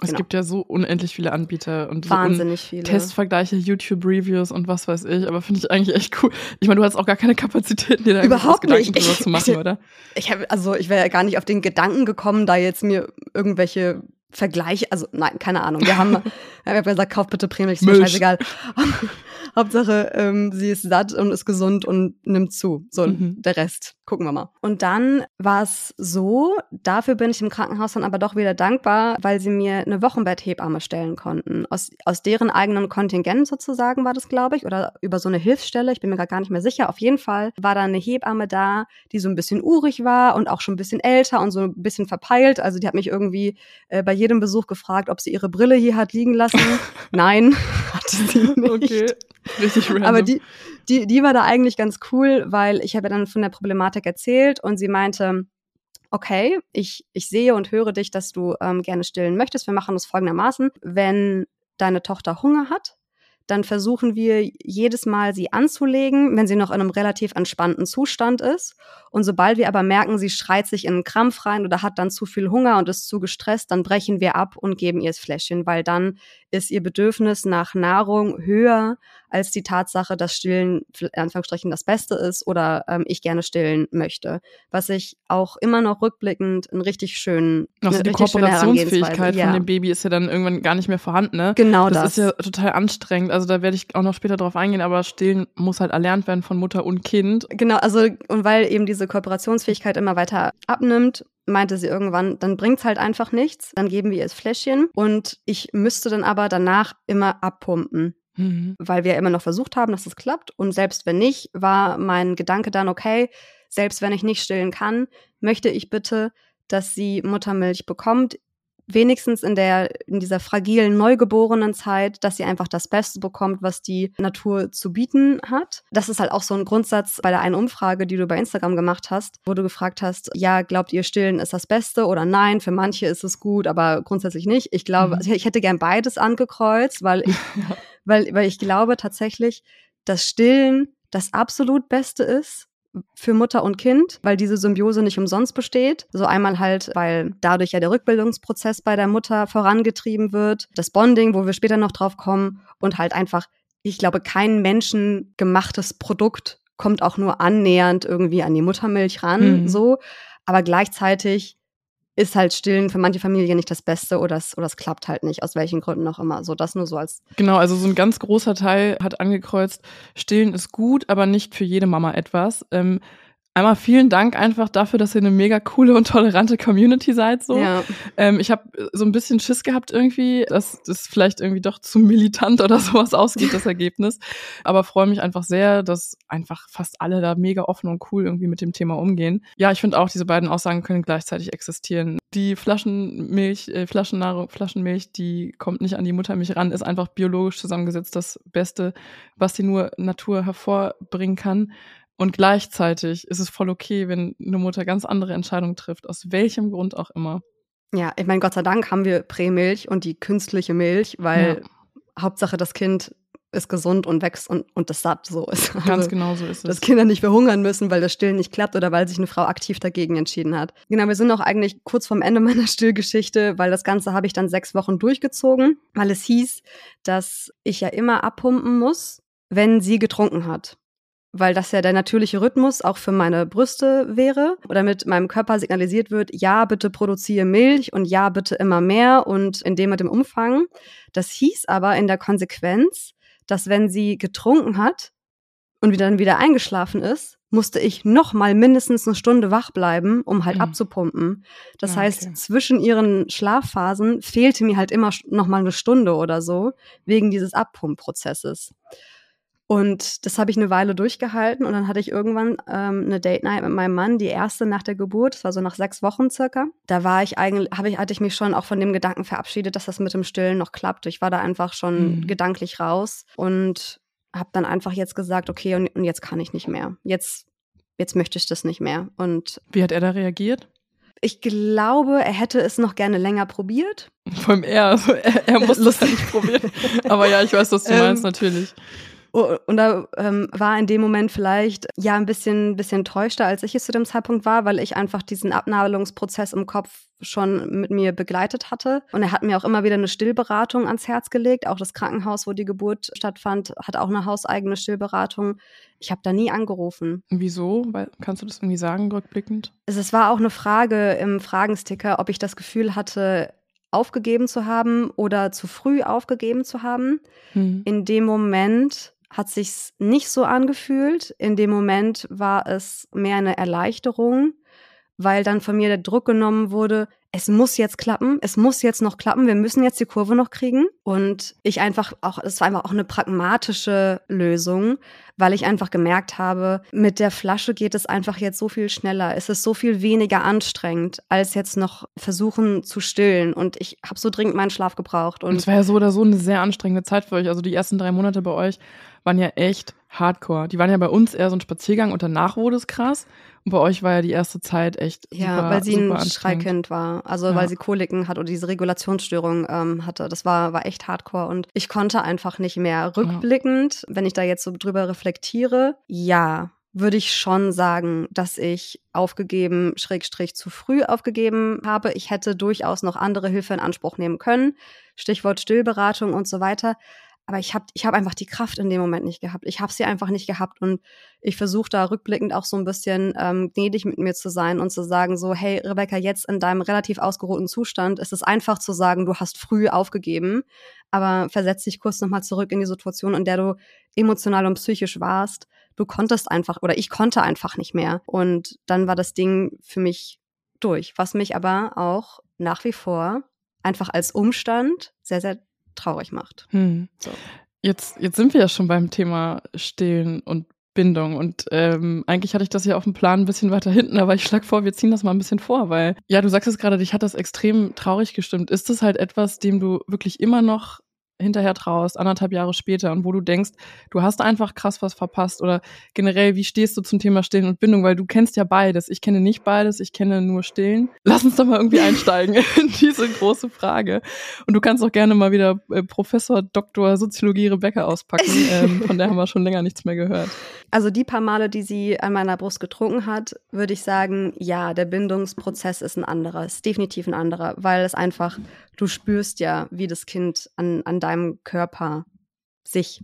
Es genau. gibt ja so unendlich viele Anbieter und Wahnsinnig so viele. Testvergleiche, YouTube-Reviews und was weiß ich, aber finde ich eigentlich echt cool. Ich meine, du hast auch gar keine Kapazitäten, dir da Überhaupt Gedanken drüber zu machen, oder? Ich habe, also ich wäre ja gar nicht auf den Gedanken gekommen, da jetzt mir irgendwelche Vergleiche, also nein, keine Ahnung. Wir haben, wir haben gesagt, kauf bitte Prämilch, ist mir scheißegal. Hauptsache, ähm, sie ist satt und ist gesund und nimmt zu. So, mhm. der Rest gucken wir mal. Und dann war es so, dafür bin ich im Krankenhaus dann aber doch wieder dankbar, weil sie mir eine Wochenbetthebamme stellen konnten. Aus, aus deren eigenen Kontingent sozusagen war das, glaube ich, oder über so eine Hilfsstelle, ich bin mir gerade gar nicht mehr sicher. Auf jeden Fall war da eine Hebamme da, die so ein bisschen urig war und auch schon ein bisschen älter und so ein bisschen verpeilt. Also die hat mich irgendwie äh, bei jedem Besuch gefragt, ob sie ihre Brille hier hat liegen lassen. Nein, hatte sie nicht. Okay. Richtig random. Aber die, die, die war da eigentlich ganz cool, weil ich habe dann von der Problematik erzählt und sie meinte, okay, ich, ich sehe und höre dich, dass du ähm, gerne stillen möchtest. Wir machen das folgendermaßen. Wenn deine Tochter Hunger hat, dann versuchen wir jedes Mal sie anzulegen, wenn sie noch in einem relativ entspannten Zustand ist. Und sobald wir aber merken, sie schreit sich in einen Krampf rein oder hat dann zu viel Hunger und ist zu gestresst, dann brechen wir ab und geben ihr das Fläschchen, weil dann ist ihr Bedürfnis nach Nahrung höher als die Tatsache, dass Stillen in Anführungsstrichen das Beste ist oder ähm, ich gerne stillen möchte. Was ich auch immer noch rückblickend einen richtig schönen also die Kooperationsfähigkeit ja. von dem Baby ist ja dann irgendwann gar nicht mehr vorhanden, ne? Genau das. Das ist ja total anstrengend. Also da werde ich auch noch später drauf eingehen, aber Stillen muss halt erlernt werden von Mutter und Kind. Genau, also und weil eben diese Kooperationsfähigkeit immer weiter abnimmt, meinte sie irgendwann, dann bringt's halt einfach nichts, dann geben wir ihr das Fläschchen und ich müsste dann aber danach immer abpumpen. Mhm. Weil wir immer noch versucht haben, dass es klappt. Und selbst wenn nicht, war mein Gedanke dann, okay, selbst wenn ich nicht stillen kann, möchte ich bitte, dass sie Muttermilch bekommt wenigstens in der, in dieser fragilen neugeborenen Zeit, dass sie einfach das Beste bekommt, was die Natur zu bieten hat. Das ist halt auch so ein Grundsatz bei der einen Umfrage, die du bei Instagram gemacht hast, wo du gefragt hast, ja, glaubt ihr, stillen ist das Beste oder nein? Für manche ist es gut, aber grundsätzlich nicht. Ich glaube, mhm. ich hätte gern beides angekreuzt, weil ich, weil, weil ich glaube tatsächlich, dass Stillen das absolut Beste ist für Mutter und Kind, weil diese Symbiose nicht umsonst besteht. So einmal halt, weil dadurch ja der Rückbildungsprozess bei der Mutter vorangetrieben wird, das Bonding, wo wir später noch drauf kommen und halt einfach, ich glaube, kein menschengemachtes Produkt kommt auch nur annähernd irgendwie an die Muttermilch ran, mhm. so. Aber gleichzeitig ist halt Stillen für manche Familien nicht das Beste oder es, oder es klappt halt nicht, aus welchen Gründen auch immer. So, das nur so als. Genau, also so ein ganz großer Teil hat angekreuzt, Stillen ist gut, aber nicht für jede Mama etwas. Ähm, Einmal vielen Dank einfach dafür, dass ihr eine mega coole und tolerante Community seid. So, ja. ähm, ich habe so ein bisschen Schiss gehabt irgendwie, dass das vielleicht irgendwie doch zu militant oder sowas ausgeht, das Ergebnis. Aber freue mich einfach sehr, dass einfach fast alle da mega offen und cool irgendwie mit dem Thema umgehen. Ja, ich finde auch, diese beiden Aussagen können gleichzeitig existieren. Die Flaschenmilch, äh, Flaschennahrung, Flaschenmilch, die kommt nicht an die Muttermilch ran, ist einfach biologisch zusammengesetzt das Beste, was die nur Natur hervorbringen kann. Und gleichzeitig ist es voll okay, wenn eine Mutter ganz andere Entscheidungen trifft, aus welchem Grund auch immer. Ja, ich meine, Gott sei Dank haben wir Prämilch und die künstliche Milch, weil ja. Hauptsache das Kind ist gesund und wächst und, und das satt so ist. Also, Ganz genau so ist es. Dass Kinder nicht verhungern müssen, weil das Stillen nicht klappt oder weil sich eine Frau aktiv dagegen entschieden hat. Genau, wir sind auch eigentlich kurz vorm Ende meiner Stillgeschichte, weil das Ganze habe ich dann sechs Wochen durchgezogen, weil es hieß, dass ich ja immer abpumpen muss, wenn sie getrunken hat. Weil das ja der natürliche Rhythmus auch für meine Brüste wäre, damit meinem Körper signalisiert wird, ja, bitte produziere Milch und ja, bitte immer mehr und in dem und dem Umfang. Das hieß aber in der Konsequenz, dass wenn sie getrunken hat und dann wieder eingeschlafen ist, musste ich noch mal mindestens eine Stunde wach bleiben, um halt mhm. abzupumpen. Das ja, heißt, zwischen ihren Schlafphasen fehlte mir halt immer noch mal eine Stunde oder so wegen dieses Abpumpprozesses. Und das habe ich eine Weile durchgehalten und dann hatte ich irgendwann ähm, eine Date Night mit meinem Mann, die erste nach der Geburt, das war so nach sechs Wochen circa. Da war ich eigentlich, habe ich, hatte ich mich schon auch von dem Gedanken verabschiedet, dass das mit dem Stillen noch klappt. Ich war da einfach schon mhm. gedanklich raus und habe dann einfach jetzt gesagt, okay, und, und jetzt kann ich nicht mehr. Jetzt, jetzt möchte ich das nicht mehr. Und wie hat er da reagiert? Ich glaube, er hätte es noch gerne länger probiert. Vor allem er, also er, er musste es ja nicht probieren. Aber ja, ich weiß, was du meinst, ähm, natürlich. Und da ähm, war in dem Moment vielleicht ja ein bisschen, bisschen enttäuschter, als ich es zu dem Zeitpunkt war, weil ich einfach diesen Abnabelungsprozess im Kopf schon mit mir begleitet hatte. Und er hat mir auch immer wieder eine Stillberatung ans Herz gelegt. Auch das Krankenhaus, wo die Geburt stattfand, hat auch eine hauseigene Stillberatung. Ich habe da nie angerufen. Wieso? Weil, kannst du das irgendwie sagen, rückblickend? Es war auch eine Frage im Fragensticker, ob ich das Gefühl hatte, aufgegeben zu haben oder zu früh aufgegeben zu haben. Hm. In dem Moment hat sich's nicht so angefühlt. In dem Moment war es mehr eine Erleichterung, weil dann von mir der Druck genommen wurde, es muss jetzt klappen, es muss jetzt noch klappen, wir müssen jetzt die Kurve noch kriegen. Und ich einfach auch, es war einfach auch eine pragmatische Lösung, weil ich einfach gemerkt habe, mit der Flasche geht es einfach jetzt so viel schneller. Es ist so viel weniger anstrengend, als jetzt noch versuchen zu stillen. Und ich habe so dringend meinen Schlaf gebraucht. Und es war ja so oder so eine sehr anstrengende Zeit für euch. Also die ersten drei Monate bei euch waren ja echt hardcore. Die waren ja bei uns eher so ein Spaziergang und danach wurde es krass. Und bei euch war ja die erste Zeit echt Ja, super, weil sie ein Schreikind war. Also ja. weil sie Koliken hat oder diese Regulationsstörung ähm, hatte. Das war, war echt hardcore. Und ich konnte einfach nicht mehr. Rückblickend, ja. wenn ich da jetzt so drüber reflektiere, ja, würde ich schon sagen, dass ich aufgegeben, Schrägstrich zu früh aufgegeben habe. Ich hätte durchaus noch andere Hilfe in Anspruch nehmen können. Stichwort Stillberatung und so weiter. Aber ich habe ich hab einfach die Kraft in dem Moment nicht gehabt. Ich habe sie einfach nicht gehabt. Und ich versuche da rückblickend auch so ein bisschen ähm, gnädig mit mir zu sein und zu sagen, so, hey, Rebecca, jetzt in deinem relativ ausgeruhten Zustand ist es einfach zu sagen, du hast früh aufgegeben, aber versetz dich kurz nochmal zurück in die Situation, in der du emotional und psychisch warst. Du konntest einfach, oder ich konnte einfach nicht mehr. Und dann war das Ding für mich durch, was mich aber auch nach wie vor einfach als Umstand sehr, sehr traurig macht. Hm. So. Jetzt, jetzt sind wir ja schon beim Thema Stillen und Bindung. Und ähm, eigentlich hatte ich das ja auf dem Plan ein bisschen weiter hinten, aber ich schlage vor, wir ziehen das mal ein bisschen vor, weil, ja, du sagst es gerade, dich hat das extrem traurig gestimmt. Ist das halt etwas, dem du wirklich immer noch hinterher traust, anderthalb Jahre später und wo du denkst, du hast einfach krass was verpasst oder generell, wie stehst du zum Thema Stillen und Bindung, weil du kennst ja beides. Ich kenne nicht beides, ich kenne nur Stillen. Lass uns doch mal irgendwie einsteigen in diese große Frage. Und du kannst auch gerne mal wieder äh, Professor Dr. Soziologie Rebecca auspacken, ähm, von der haben wir schon länger nichts mehr gehört. Also die paar Male, die sie an meiner Brust getrunken hat, würde ich sagen, ja, der Bindungsprozess ist ein anderer, ist definitiv ein anderer, weil es einfach, du spürst ja, wie das Kind an, an deinem Körper sich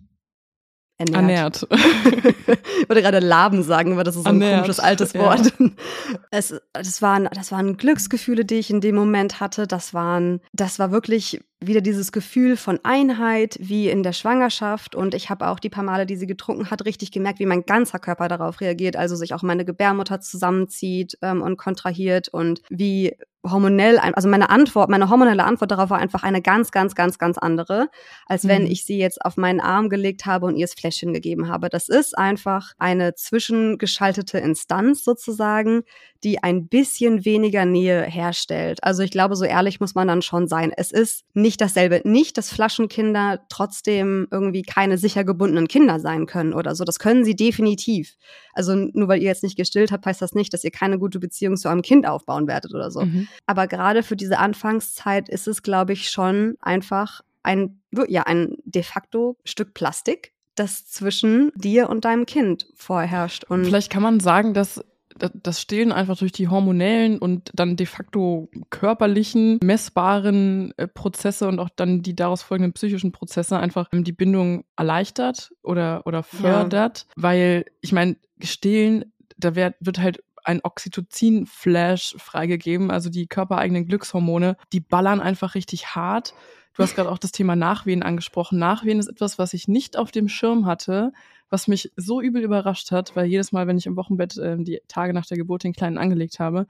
ernährt. Ernährt. ich wollte gerade Laben sagen, aber das ist so ein ernährt. komisches altes Wort. Ja. Es, das, waren, das waren Glücksgefühle, die ich in dem Moment hatte. Das waren, das war wirklich wieder dieses Gefühl von Einheit wie in der Schwangerschaft und ich habe auch die paar Male, die sie getrunken hat, richtig gemerkt, wie mein ganzer Körper darauf reagiert, also sich auch meine Gebärmutter zusammenzieht ähm, und kontrahiert und wie hormonell, also meine Antwort, meine hormonelle Antwort darauf war einfach eine ganz, ganz, ganz, ganz andere, als wenn mhm. ich sie jetzt auf meinen Arm gelegt habe und ihr das Fläschchen gegeben habe. Das ist einfach eine zwischengeschaltete Instanz sozusagen, die ein bisschen weniger Nähe herstellt. Also ich glaube, so ehrlich muss man dann schon sein. Es ist nicht dasselbe. Nicht, dass Flaschenkinder trotzdem irgendwie keine sicher gebundenen Kinder sein können oder so. Das können sie definitiv. Also nur weil ihr jetzt nicht gestillt habt, heißt das nicht, dass ihr keine gute Beziehung zu eurem Kind aufbauen werdet oder so. Mhm. Aber gerade für diese Anfangszeit ist es, glaube ich, schon einfach ein, ja, ein de facto Stück Plastik, das zwischen dir und deinem Kind vorherrscht. Und Vielleicht kann man sagen, dass das Stillen einfach durch die hormonellen und dann de facto körperlichen, messbaren äh, Prozesse und auch dann die daraus folgenden psychischen Prozesse einfach ähm, die Bindung erleichtert oder, oder fördert. Ja. Weil, ich meine, Stillen, da wird, wird halt ein Oxytocin-Flash freigegeben, also die körpereigenen Glückshormone, die ballern einfach richtig hart. Du hast gerade auch das Thema Nachwehen angesprochen. Nachwehen ist etwas, was ich nicht auf dem Schirm hatte, was mich so übel überrascht hat, weil jedes Mal, wenn ich im Wochenbett äh, die Tage nach der Geburt den Kleinen angelegt habe,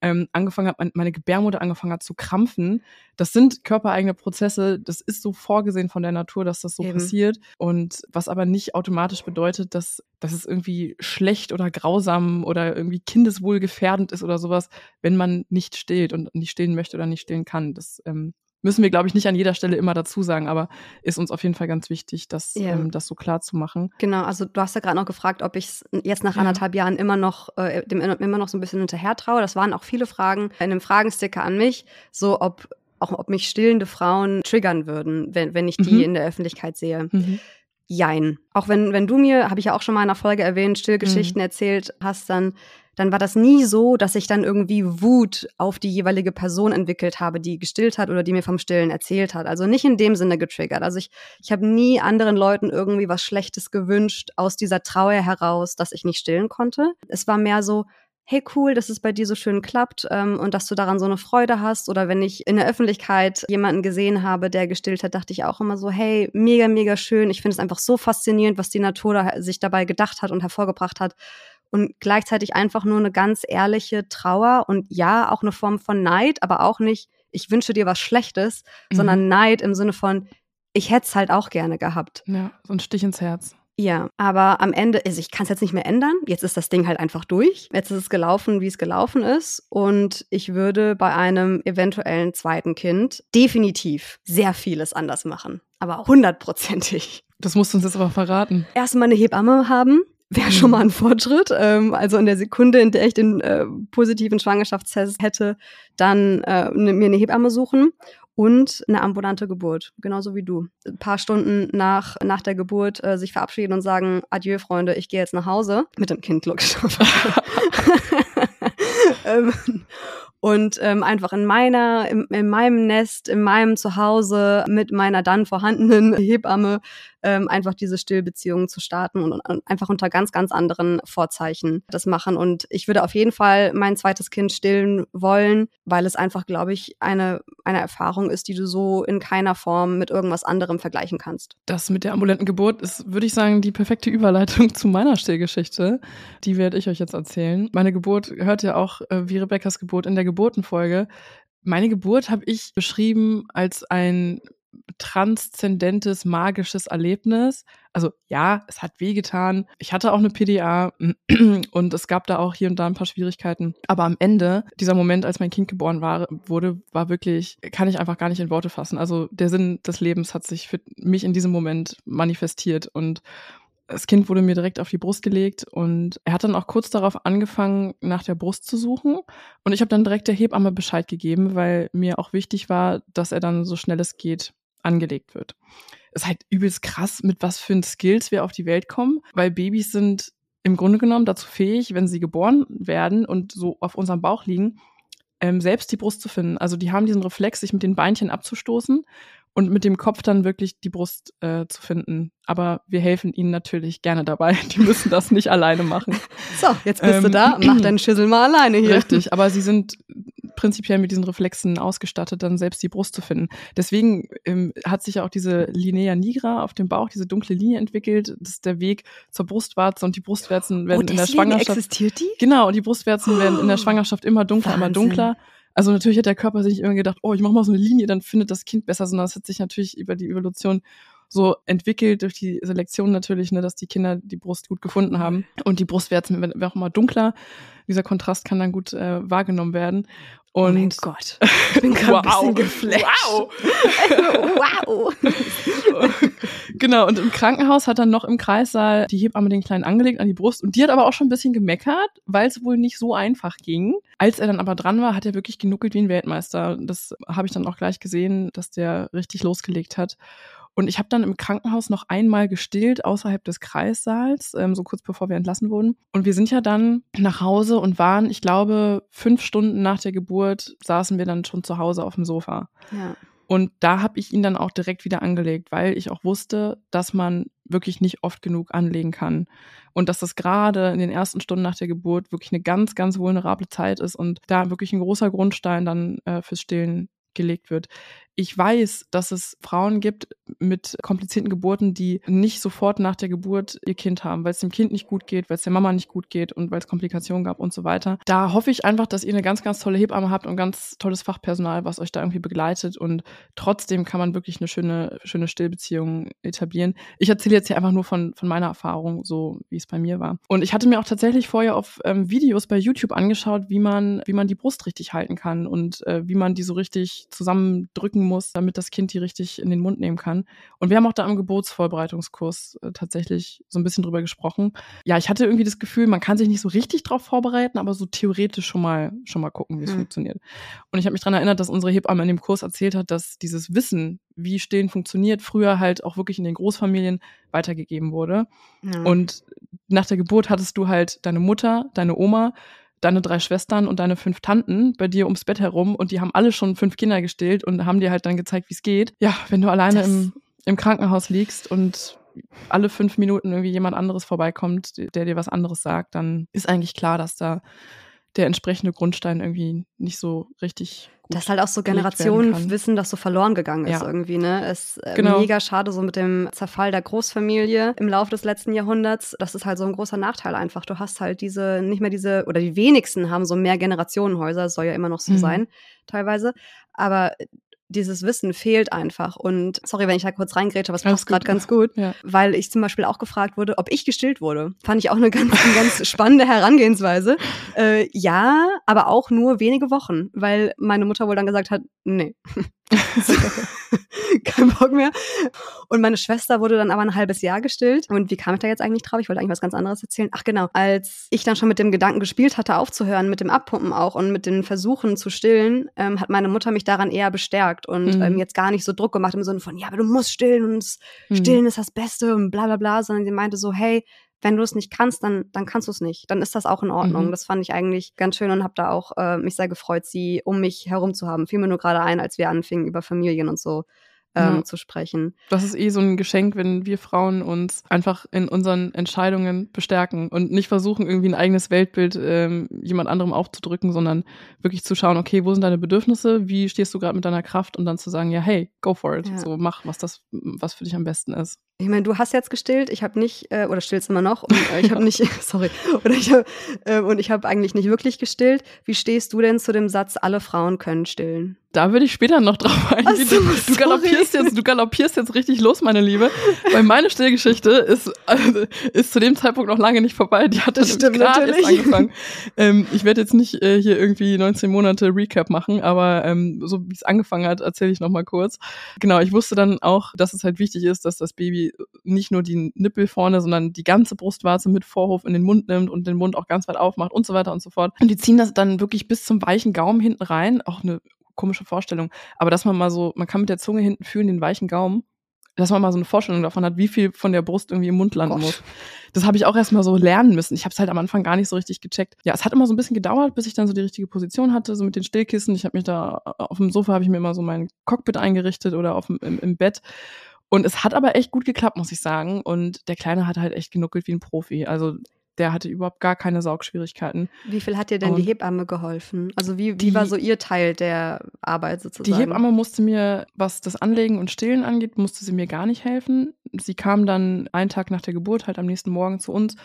ähm, angefangen hat, meine Gebärmutter angefangen hat zu krampfen. Das sind körpereigene Prozesse. Das ist so vorgesehen von der Natur, dass das so Eben. passiert. Und was aber nicht automatisch bedeutet, dass, dass es irgendwie schlecht oder grausam oder irgendwie kindeswohlgefährdend ist oder sowas, wenn man nicht stillt und nicht stillen möchte oder nicht stillen kann. Das ähm, müssen wir, glaube ich, nicht an jeder Stelle immer dazu sagen, aber ist uns auf jeden Fall ganz wichtig, das, ja. ähm, das so klar zu machen. Genau, also du hast ja gerade noch gefragt, ob ich jetzt nach anderthalb ja. Jahren immer noch, äh, dem immer noch so ein bisschen hinterher traue. Das waren auch viele Fragen in einem Fragensticker an mich, so ob auch ob mich stillende Frauen triggern würden, wenn, wenn ich die mhm. in der Öffentlichkeit sehe. Mhm. Jein. Auch wenn, wenn du mir, habe ich ja auch schon mal in einer Folge erwähnt, Stillgeschichten mhm. erzählt hast, dann dann war das nie so, dass ich dann irgendwie Wut auf die jeweilige Person entwickelt habe, die gestillt hat oder die mir vom Stillen erzählt hat. Also nicht in dem Sinne getriggert. Also ich, ich habe nie anderen Leuten irgendwie was Schlechtes gewünscht aus dieser Trauer heraus, dass ich nicht stillen konnte. Es war mehr so, hey cool, dass es bei dir so schön klappt ähm, und dass du daran so eine Freude hast. Oder wenn ich in der Öffentlichkeit jemanden gesehen habe, der gestillt hat, dachte ich auch immer so, hey, mega, mega schön. Ich finde es einfach so faszinierend, was die Natur da, sich dabei gedacht hat und hervorgebracht hat und gleichzeitig einfach nur eine ganz ehrliche Trauer und ja, auch eine Form von Neid, aber auch nicht, ich wünsche dir was Schlechtes, mhm. sondern Neid im Sinne von, ich hätte es halt auch gerne gehabt. Ja, so ein Stich ins Herz. Ja, aber am Ende, also ich kann es jetzt nicht mehr ändern. Jetzt ist das Ding halt einfach durch. Jetzt ist es gelaufen, wie es gelaufen ist. Und ich würde bei einem eventuellen zweiten Kind definitiv sehr vieles anders machen. Aber hundertprozentig. Das musst du uns jetzt aber verraten. Erstmal eine Hebamme haben, wäre schon mal ein Fortschritt. Ähm, also in der Sekunde, in der ich den äh, positiven Schwangerschaftstest hätte, dann äh, ne, mir eine Hebamme suchen und eine ambulante Geburt, genauso wie du. Ein paar Stunden nach, nach der Geburt äh, sich verabschieden und sagen, adieu, Freunde, ich gehe jetzt nach Hause. Mit dem Kind, logischerweise. ähm, und ähm, einfach in meiner, in, in meinem Nest, in meinem Zuhause mit meiner dann vorhandenen Hebamme ähm, einfach diese Stillbeziehung zu starten und, und einfach unter ganz, ganz anderen Vorzeichen das machen. Und ich würde auf jeden Fall mein zweites Kind stillen wollen, weil es einfach, glaube ich, eine, eine Erfahrung ist, die du so in keiner Form mit irgendwas anderem vergleichen kannst. Das mit der ambulanten Geburt ist, würde ich sagen, die perfekte Überleitung zu meiner Stillgeschichte. Die werde ich euch jetzt erzählen. Meine Geburt hört ja auch äh, wie Rebekkas Geburt in der Geburtenfolge. Meine Geburt habe ich beschrieben als ein transzendentes, magisches Erlebnis. Also ja, es hat wehgetan. Ich hatte auch eine PDA und es gab da auch hier und da ein paar Schwierigkeiten. Aber am Ende, dieser Moment, als mein Kind geboren war, wurde, war wirklich, kann ich einfach gar nicht in Worte fassen. Also der Sinn des Lebens hat sich für mich in diesem Moment manifestiert und das Kind wurde mir direkt auf die Brust gelegt und er hat dann auch kurz darauf angefangen, nach der Brust zu suchen. Und ich habe dann direkt der Hebamme Bescheid gegeben, weil mir auch wichtig war, dass er dann so schnell es geht angelegt wird. ist halt übelst krass, mit was für Skills wir auf die Welt kommen, weil Babys sind im Grunde genommen dazu fähig, wenn sie geboren werden und so auf unserem Bauch liegen, ähm, selbst die Brust zu finden. Also die haben diesen Reflex, sich mit den Beinchen abzustoßen und mit dem Kopf dann wirklich die Brust äh, zu finden. Aber wir helfen ihnen natürlich gerne dabei. Die müssen das nicht alleine machen. So, jetzt bist ähm, du da, mach deinen Schüssel mal alleine hier. Richtig, aber sie sind prinzipiell mit diesen Reflexen ausgestattet, dann selbst die Brust zu finden. Deswegen ähm, hat sich ja auch diese Linea nigra auf dem Bauch, diese dunkle Linie entwickelt. Das ist der Weg zur Brustwarze und die Brustwarzen werden oh, in der Schwangerschaft. existiert die? Genau, und die Brustwarzen oh, werden in der Schwangerschaft immer dunkler, Wahnsinn. immer dunkler. Also natürlich hat der Körper sich immer gedacht, oh, ich mache mal so eine Linie, dann findet das Kind besser, sondern es hat sich natürlich über die Evolution so entwickelt durch die Selektion natürlich, ne, dass die Kinder die Brust gut gefunden haben. Und die Brustwarzen werden auch immer dunkler. Dieser Kontrast kann dann gut äh, wahrgenommen werden. Und oh mein Gott, ich bin gerade wow. ein bisschen geflasht. Wow. wow. genau, und im Krankenhaus hat dann noch im Kreissaal die Hebamme den Kleinen angelegt an die Brust und die hat aber auch schon ein bisschen gemeckert, weil es wohl nicht so einfach ging. Als er dann aber dran war, hat er wirklich genuckelt wie ein Weltmeister. Das habe ich dann auch gleich gesehen, dass der richtig losgelegt hat. Und ich habe dann im Krankenhaus noch einmal gestillt außerhalb des Kreissaals, ähm, so kurz bevor wir entlassen wurden. Und wir sind ja dann nach Hause und waren, ich glaube, fünf Stunden nach der Geburt saßen wir dann schon zu Hause auf dem Sofa. Ja. Und da habe ich ihn dann auch direkt wieder angelegt, weil ich auch wusste, dass man wirklich nicht oft genug anlegen kann. Und dass das gerade in den ersten Stunden nach der Geburt wirklich eine ganz, ganz vulnerable Zeit ist und da wirklich ein großer Grundstein dann äh, fürs Stillen gelegt wird. Ich weiß, dass es Frauen gibt mit komplizierten Geburten, die nicht sofort nach der Geburt ihr Kind haben, weil es dem Kind nicht gut geht, weil es der Mama nicht gut geht und weil es Komplikationen gab und so weiter. Da hoffe ich einfach, dass ihr eine ganz, ganz tolle Hebamme habt und ganz tolles Fachpersonal, was euch da irgendwie begleitet und trotzdem kann man wirklich eine schöne, schöne Stillbeziehung etablieren. Ich erzähle jetzt hier einfach nur von, von meiner Erfahrung, so wie es bei mir war. Und ich hatte mir auch tatsächlich vorher auf ähm, Videos bei YouTube angeschaut, wie man, wie man die Brust richtig halten kann und äh, wie man die so richtig zusammendrücken muss, damit das Kind die richtig in den Mund nehmen kann. Und wir haben auch da im Geburtsvorbereitungskurs äh, tatsächlich so ein bisschen drüber gesprochen. Ja, ich hatte irgendwie das Gefühl, man kann sich nicht so richtig drauf vorbereiten, aber so theoretisch schon mal, schon mal gucken, wie es mhm. funktioniert. Und ich habe mich daran erinnert, dass unsere Hebamme in dem Kurs erzählt hat, dass dieses Wissen, wie Stillen funktioniert, früher halt auch wirklich in den Großfamilien weitergegeben wurde. Ja. Und nach der Geburt hattest du halt deine Mutter, deine Oma, deine drei Schwestern und deine fünf Tanten bei dir ums Bett herum und die haben alle schon fünf Kinder gestillt und haben dir halt dann gezeigt, wie es geht. Ja, wenn du alleine im, im Krankenhaus liegst und alle fünf Minuten irgendwie jemand anderes vorbeikommt, der dir was anderes sagt, dann ist eigentlich klar, dass da der entsprechende Grundstein irgendwie nicht so richtig gut Das ist halt auch so Generationenwissen, das so verloren gegangen ist ja. irgendwie, ne? Es ist äh, genau. mega schade so mit dem Zerfall der Großfamilie im Laufe des letzten Jahrhunderts. Das ist halt so ein großer Nachteil einfach. Du hast halt diese, nicht mehr diese, oder die wenigsten haben so mehr Generationenhäuser, das soll ja immer noch so mhm. sein, teilweise. Aber dieses Wissen fehlt einfach. Und sorry, wenn ich da kurz reingrätsche, aber es passt gerade ganz gut, ja. weil ich zum Beispiel auch gefragt wurde, ob ich gestillt wurde. Fand ich auch eine ganz, eine ganz spannende Herangehensweise. Äh, ja, aber auch nur wenige Wochen, weil meine Mutter wohl dann gesagt hat, nee. Kein Bock mehr. Und meine Schwester wurde dann aber ein halbes Jahr gestillt. Und wie kam ich da jetzt eigentlich drauf? Ich wollte eigentlich was ganz anderes erzählen. Ach genau, als ich dann schon mit dem Gedanken gespielt hatte, aufzuhören, mit dem Abpumpen auch und mit den Versuchen zu stillen, ähm, hat meine Mutter mich daran eher bestärkt und mhm. ähm, jetzt gar nicht so Druck gemacht im Sinne von, ja, aber du musst stillen und mhm. stillen ist das Beste und bla bla bla, sondern sie meinte so, hey, wenn du es nicht kannst, dann, dann kannst du es nicht. Dann ist das auch in Ordnung. Mhm. Das fand ich eigentlich ganz schön und habe da auch äh, mich sehr gefreut, sie um mich herum zu haben. Fiel mir nur gerade ein, als wir anfingen, über Familien und so ähm, ja. zu sprechen. Das ist eh so ein Geschenk, wenn wir Frauen uns einfach in unseren Entscheidungen bestärken und nicht versuchen, irgendwie ein eigenes Weltbild ähm, jemand anderem aufzudrücken, sondern wirklich zu schauen, okay, wo sind deine Bedürfnisse, wie stehst du gerade mit deiner Kraft und dann zu sagen, ja, hey, go for it. Ja. So mach, was das, was für dich am besten ist. Ich meine, du hast jetzt gestillt, ich habe nicht, äh, oder stillst immer noch, und äh, ich habe nicht, sorry, oder ich hab, äh, und ich habe eigentlich nicht wirklich gestillt. Wie stehst du denn zu dem Satz, alle Frauen können stillen? Da würde ich später noch drauf eingehen. So, du, galoppierst jetzt, du galoppierst jetzt richtig los, meine Liebe. Weil meine Stillgeschichte ist, also, ist zu dem Zeitpunkt noch lange nicht vorbei. Die hat gerade erst angefangen. Ähm, ich werde jetzt nicht äh, hier irgendwie 19 Monate Recap machen, aber ähm, so wie es angefangen hat, erzähle ich noch mal kurz. Genau, ich wusste dann auch, dass es halt wichtig ist, dass das Baby nicht nur die Nippel vorne, sondern die ganze Brustwarze mit Vorhof in den Mund nimmt und den Mund auch ganz weit aufmacht und so weiter und so fort. Und die ziehen das dann wirklich bis zum weichen Gaumen hinten rein. Auch eine komische Vorstellung. Aber dass man mal so, man kann mit der Zunge hinten fühlen, den weichen Gaumen, dass man mal so eine Vorstellung davon hat, wie viel von der Brust irgendwie im Mund landen Gott. muss. Das habe ich auch erstmal so lernen müssen. Ich habe es halt am Anfang gar nicht so richtig gecheckt. Ja, es hat immer so ein bisschen gedauert, bis ich dann so die richtige Position hatte, so mit den Stillkissen. Ich habe mich da auf dem Sofa habe ich mir immer so mein Cockpit eingerichtet oder auf dem, im, im Bett. Und es hat aber echt gut geklappt, muss ich sagen. Und der Kleine hat halt echt genuckelt wie ein Profi. Also der hatte überhaupt gar keine Saugschwierigkeiten. Wie viel hat dir denn und die Hebamme geholfen? Also wie, wie die, war so ihr Teil der Arbeit sozusagen? Die Hebamme musste mir, was das Anlegen und Stillen angeht, musste sie mir gar nicht helfen. Sie kam dann einen Tag nach der Geburt halt am nächsten Morgen zu uns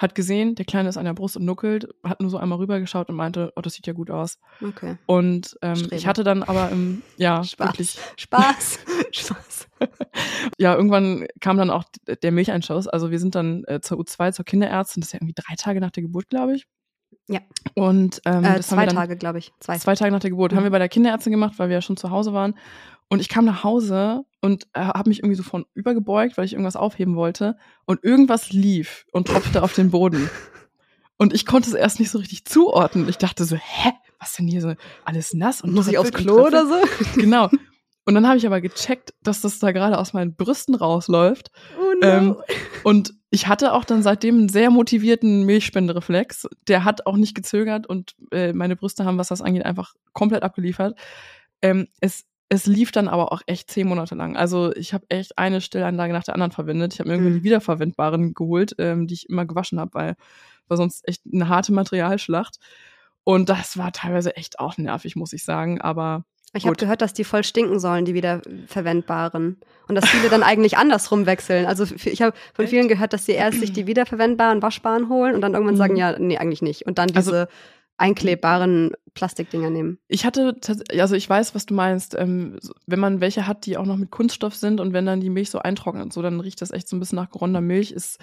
hat gesehen, der Kleine ist an der Brust und nuckelt, hat nur so einmal rübergeschaut und meinte, oh, das sieht ja gut aus. Okay. Und ähm, ich hatte dann aber im, ja, Spaß. wirklich. Spaß. Spaß. ja, irgendwann kam dann auch der Milcheinschuss. Also wir sind dann äh, zur U2, zur Kinderärztin, das ist ja irgendwie drei Tage nach der Geburt, glaube ich. Ja. Und ähm, äh, zwei Tage, glaube ich. Zwei. zwei Tage nach der Geburt. Mhm. Haben wir bei der Kinderärztin gemacht, weil wir ja schon zu Hause waren. Und ich kam nach Hause und äh, habe mich irgendwie so von übergebeugt, weil ich irgendwas aufheben wollte. Und irgendwas lief und tropfte auf den Boden. Und ich konnte es erst nicht so richtig zuordnen. Ich dachte so, hä, was denn hier so alles nass und muss ich aufs Klo oder so? Genau. Und dann habe ich aber gecheckt, dass das da gerade aus meinen Brüsten rausläuft. Oh no. Ähm, und ich hatte auch dann seitdem einen sehr motivierten Milchspendereflex. Der hat auch nicht gezögert und äh, meine Brüste haben, was das angeht, einfach komplett abgeliefert. Ähm, es, es lief dann aber auch echt zehn Monate lang. Also ich habe echt eine Stillanlage nach der anderen verwendet. Ich habe mir irgendwie Mhm. die wiederverwendbaren geholt, ähm, die ich immer gewaschen habe, weil war sonst echt eine harte Materialschlacht. Und das war teilweise echt auch nervig, muss ich sagen. Aber Ich habe gehört, dass die voll stinken sollen, die wiederverwendbaren. Und dass viele dann eigentlich andersrum wechseln. Also ich habe von vielen gehört, dass sie erst sich die wiederverwendbaren, waschbaren holen und dann irgendwann Mhm. sagen, ja, nee, eigentlich nicht. Und dann Also- diese einklebbaren Plastikdinger nehmen. Ich hatte, also ich weiß, was du meinst. Ähm, wenn man welche hat, die auch noch mit Kunststoff sind und wenn dann die Milch so eintrocknet und so, dann riecht das echt so ein bisschen nach geronnener Milch. Ist,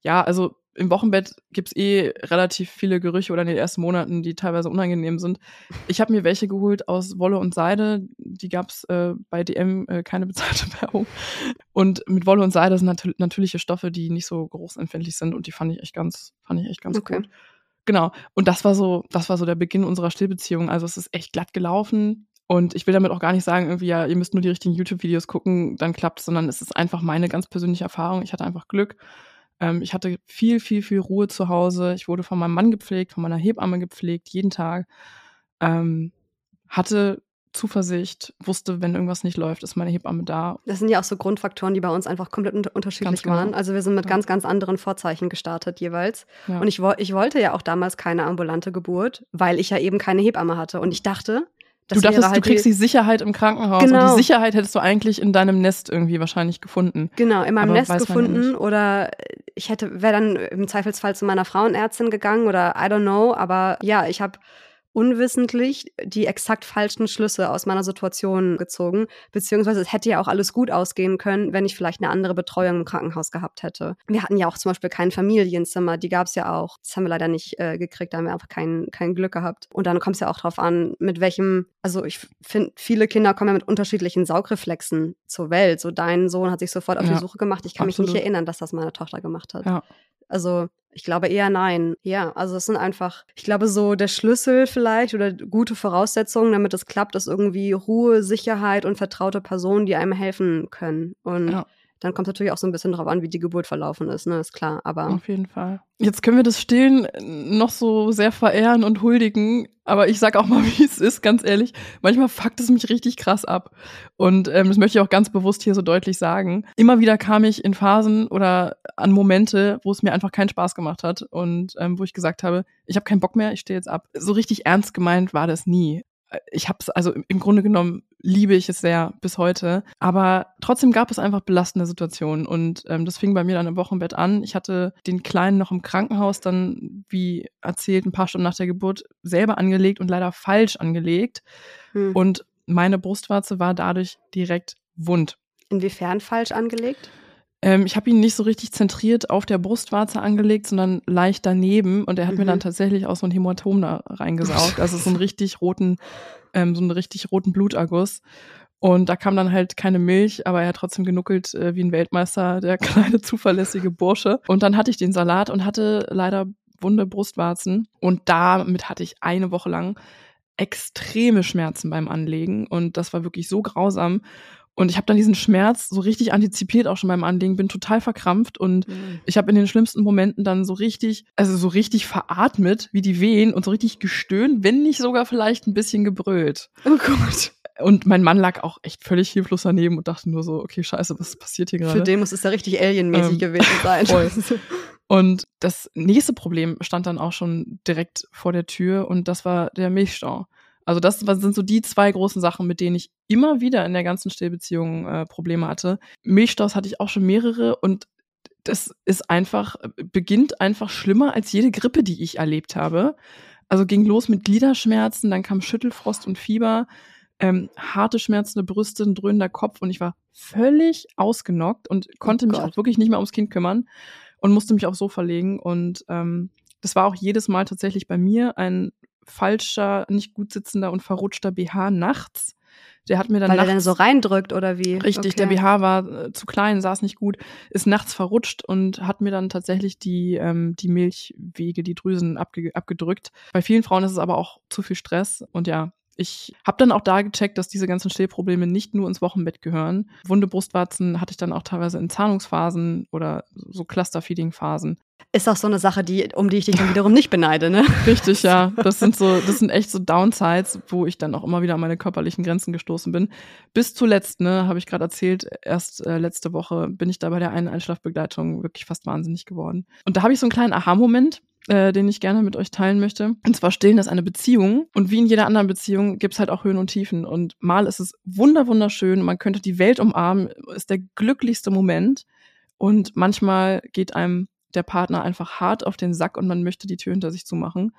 ja, also im Wochenbett gibt's eh relativ viele Gerüche oder in den ersten Monaten, die teilweise unangenehm sind. Ich habe mir welche geholt aus Wolle und Seide. Die gab's äh, bei DM, äh, keine bezahlte Werbung. Und mit Wolle und Seide sind natür natürliche Stoffe, die nicht so geruchsempfindlich sind und die fand ich echt ganz, fand ich echt ganz Okay. gut. Genau. Und das war so, das war so der Beginn unserer Stillbeziehung. Also es ist echt glatt gelaufen. Und ich will damit auch gar nicht sagen, irgendwie, ja, ihr müsst nur die richtigen YouTube-Videos gucken, dann klappt's, sondern es ist einfach meine ganz persönliche Erfahrung. Ich hatte einfach Glück. Ähm, ich hatte viel, viel, viel Ruhe zu Hause. Ich wurde von meinem Mann gepflegt, von meiner Hebamme gepflegt, jeden Tag. Ähm, hatte Zuversicht, wusste, wenn irgendwas nicht läuft, ist meine Hebamme da. Das sind ja auch so Grundfaktoren, die bei uns einfach komplett unter unterschiedlich genau. waren. Also wir sind mit Ja. ganz, ganz anderen Vorzeichen gestartet jeweils. Ja. Und ich, wo ich wollte ja auch damals keine ambulante Geburt, weil ich ja eben keine Hebamme hatte. Und ich dachte, das du dachtest, halt du kriegst die, Sicherheit im Krankenhaus und Genau. die Sicherheit hättest du eigentlich in deinem Nest irgendwie wahrscheinlich gefunden. Genau, in meinem Aber Nest ja gefunden nicht. oder ich hätte, wäre dann im Zweifelsfall zu meiner Frauenärztin gegangen oder I don't know, aber ja, ich habe unwissentlich die exakt falschen Schlüsse aus meiner Situation gezogen, beziehungsweise es hätte ja auch alles gut ausgehen können, wenn ich vielleicht eine andere Betreuung im Krankenhaus gehabt hätte. Wir hatten ja auch zum Beispiel kein Familienzimmer, die gab es ja auch. Das haben wir leider nicht äh, gekriegt, da haben wir einfach kein, kein Glück gehabt. Und dann kommt es ja auch drauf an, mit welchem, also ich finde, viele Kinder kommen ja mit unterschiedlichen Saugreflexen zur Welt. So dein Sohn hat sich sofort auf Ja, die Suche gemacht. Ich kann mich absolut. nicht erinnern, dass das meine Tochter gemacht hat. Ja. Also ich glaube eher nein. Ja, also es sind einfach, ich glaube so der Schlüssel vielleicht oder gute Voraussetzungen, damit es klappt, ist irgendwie Ruhe, Sicherheit und vertraute Personen, die einem helfen können. Und Ja. Dann kommt es natürlich auch so ein bisschen drauf an, wie die Geburt verlaufen ist, ne, ist klar. Aber Auf jeden Fall. Jetzt können wir das Stillen noch so sehr verehren und huldigen, aber ich sag auch mal, wie es ist, ganz ehrlich. Manchmal fuckt es mich richtig krass ab. Und ähm, das möchte ich auch ganz bewusst hier so deutlich sagen. Immer wieder kam ich in Phasen oder an Momente, wo es mir einfach keinen Spaß gemacht hat und ähm, wo ich gesagt habe, ich habe keinen Bock mehr, ich stehe jetzt ab. So richtig ernst gemeint war das nie. Ich habe es, also im Grunde genommen liebe ich es sehr bis heute. Aber trotzdem gab es einfach belastende Situationen. Und ähm, das fing bei mir dann im Wochenbett an. Ich hatte den Kleinen noch im Krankenhaus dann, wie erzählt, ein paar Stunden nach der Geburt selber angelegt und leider falsch angelegt. hm. Und meine Brustwarze war dadurch direkt wund. inwiefern falsch angelegt? Ähm, ich habe ihn nicht so richtig zentriert auf der Brustwarze angelegt, sondern leicht daneben. Und er hat mir Mhm. dann tatsächlich auch so ein Hämatom da reingesaugt. Also so einen richtig roten, ähm, so einen richtig roten Bluterguss. Und da kam dann halt keine Milch, aber er hat trotzdem genuckelt äh, wie ein Weltmeister, der kleine zuverlässige Bursche. Und dann hatte ich den Salat und hatte leider wunde Brustwarzen. Und damit hatte ich eine Woche lang extreme Schmerzen beim Anlegen. Und das war wirklich so grausam. Und ich habe dann diesen Schmerz so richtig antizipiert auch schon beim Anlegen, bin total verkrampft und ich habe in den schlimmsten Momenten dann so richtig, also so richtig veratmet wie die Wehen und so richtig gestöhnt, wenn nicht sogar vielleicht ein bisschen gebrüllt. Oh Gott. Und mein Mann lag auch echt völlig hilflos daneben und dachte nur so, okay, scheiße, was passiert hier gerade? Für den muss es ja richtig alienmäßig Ähm, gewesen sein. voll. Und das nächste Problem stand dann auch schon direkt vor der Tür und das war der Milchstau. Also das sind so die zwei großen Sachen, mit denen ich immer wieder in der ganzen Stillbeziehung äh, Probleme hatte. Milchstaus hatte ich auch schon mehrere und das ist einfach, beginnt einfach schlimmer als jede Grippe, die ich erlebt habe. Also ging los mit Gliederschmerzen, dann kam Schüttelfrost und Fieber, ähm, harte schmerzende Brüste, ein dröhnender Kopf und ich war völlig ausgenockt und konnte mich Gott. auch wirklich nicht mehr ums Kind kümmern und musste mich aufs Sofa legen. Und ähm, das war auch jedes Mal tatsächlich bei mir ein falscher, nicht gut sitzender und verrutschter BH nachts. Der hat mir dann Weil er nachts dann so reindrückt oder wie? Richtig, der Okay. BH war äh, zu klein, saß nicht gut, ist nachts verrutscht und hat mir dann tatsächlich die, ähm, die Milchwege, die Drüsen abge abgedrückt. Bei vielen Frauen ist es aber auch zu viel Stress und ja, Ich habe dann auch da gecheckt, dass diese ganzen Stillprobleme nicht nur ins Wochenbett gehören. Wunde Brustwarzen hatte ich dann auch teilweise in Zahnungsphasen oder so Cluster-Feeding-Phasen. Ist auch so eine Sache, die, um die ich dich dann wiederum nicht beneide, ne? Richtig, ja. Das sind so, das sind echt so Downsides, wo ich dann auch immer wieder an meine körperlichen Grenzen gestoßen bin. Bis zuletzt, ne, habe ich gerade erzählt, erst äh, letzte Woche bin ich da bei der einen Einschlafbegleitung wirklich fast wahnsinnig geworden. Und da habe ich so einen kleinen Aha-Moment äh, den ich gerne mit euch teilen möchte. Und zwar Stillen ist eine Beziehung. Und wie in jeder anderen Beziehung gibt's halt auch Höhen und Tiefen. Und mal ist es wunder wunderschön, man könnte die Welt umarmen, ist der glücklichste Moment. Und manchmal geht einem der Partner einfach hart auf den Sack und man möchte die Tür hinter sich zumachen.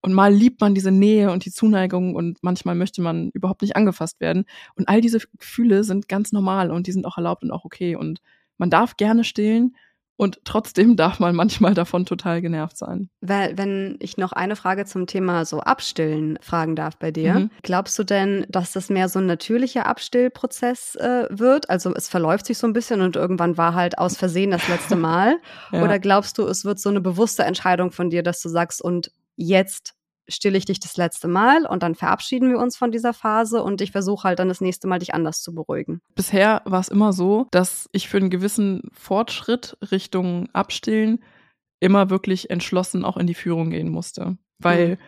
Und mal liebt man diese Nähe und die Zuneigung und manchmal möchte man überhaupt nicht angefasst werden. Und all diese Gefühle sind ganz normal und die sind auch erlaubt und auch okay. Und man darf gerne stillen und trotzdem darf man manchmal davon total genervt sein. Weil, wenn ich noch eine Frage zum Thema so Abstillen fragen darf bei dir, mhm. glaubst du denn, dass das mehr so ein natürlicher Abstillprozess äh, wird? Also es verläuft sich so ein bisschen und irgendwann war halt aus Versehen das letzte Mal? ja. Oder glaubst du, es wird so eine bewusste Entscheidung von dir, dass du sagst, und jetzt stille ich dich das letzte Mal und dann verabschieden wir uns von dieser Phase und ich versuche halt dann das nächste Mal dich anders zu beruhigen. Bisher war es immer so, dass ich für einen gewissen Fortschritt Richtung Abstillen immer wirklich entschlossen auch in die Führung gehen musste, weil mhm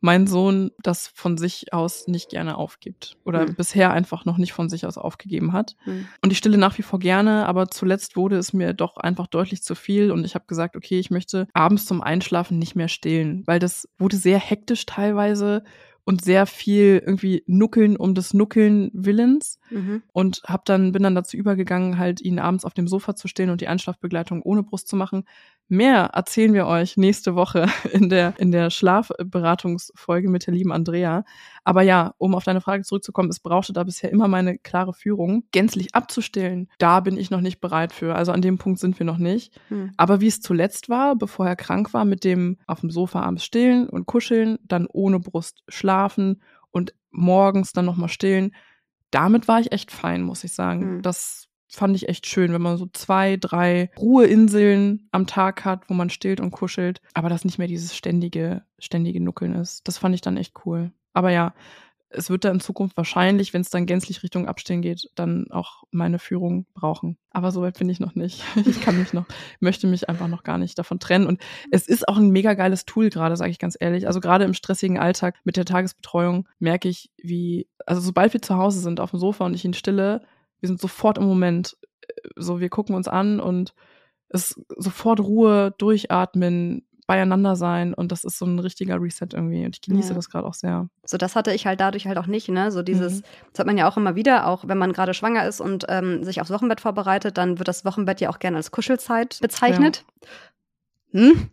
mein Sohn das von sich aus nicht gerne aufgibt oder mhm. bisher einfach noch nicht von sich aus aufgegeben hat. Mhm. Und ich stille nach wie vor gerne, aber zuletzt wurde es mir doch einfach deutlich zu viel und ich habe gesagt, okay, ich möchte abends zum Einschlafen nicht mehr stillen, weil das wurde sehr hektisch teilweise und sehr viel irgendwie Nuckeln um des Nuckeln Willens mhm. und hab dann bin dann dazu übergegangen, halt ihn abends auf dem Sofa zu stehen und die Einschlafbegleitung ohne Brust zu machen. Mehr erzählen wir euch nächste Woche in der in der Schlafberatungsfolge mit der lieben Andrea. Aber ja, um auf deine Frage zurückzukommen, es brauchte da bisher immer meine klare Führung. Gänzlich abzustellen, da bin ich noch nicht bereit für. Also an dem Punkt sind wir noch nicht. Mhm. Aber wie es zuletzt war, bevor er krank war, mit dem auf dem Sofa abends stillen und kuscheln, dann ohne Brust schlafen und morgens dann nochmal stillen. Damit war ich echt fein, muss ich sagen. Mhm. Das fand ich echt schön, wenn man so zwei, drei Ruheinseln am Tag hat, wo man stillt und kuschelt, aber das nicht mehr dieses ständige, ständige Nuckeln ist. Das fand ich dann echt cool. Aber ja, es wird da in Zukunft wahrscheinlich, wenn es dann gänzlich Richtung Abstehen geht, dann auch meine Führung brauchen. Aber so weit bin ich noch nicht. Ich kann mich noch, möchte mich einfach noch gar nicht davon trennen. Und es ist auch ein mega geiles Tool gerade, sage ich ganz ehrlich. Also gerade im stressigen Alltag mit der Tagesbetreuung merke ich, wie, also sobald wir zu Hause sind auf dem Sofa und ich ihn stille, wir sind sofort im Moment. So, wir gucken uns an und es sofort Ruhe, durchatmen, beieinander sein und das ist so ein richtiger Reset irgendwie und ich genieße ja. das gerade auch sehr. So das hatte ich halt dadurch halt auch nicht, ne? So dieses, mhm. das hat man ja auch immer wieder, auch wenn man gerade schwanger ist und ähm, sich aufs Wochenbett vorbereitet, dann wird das Wochenbett ja auch gerne als Kuschelzeit bezeichnet. Ja. Hm?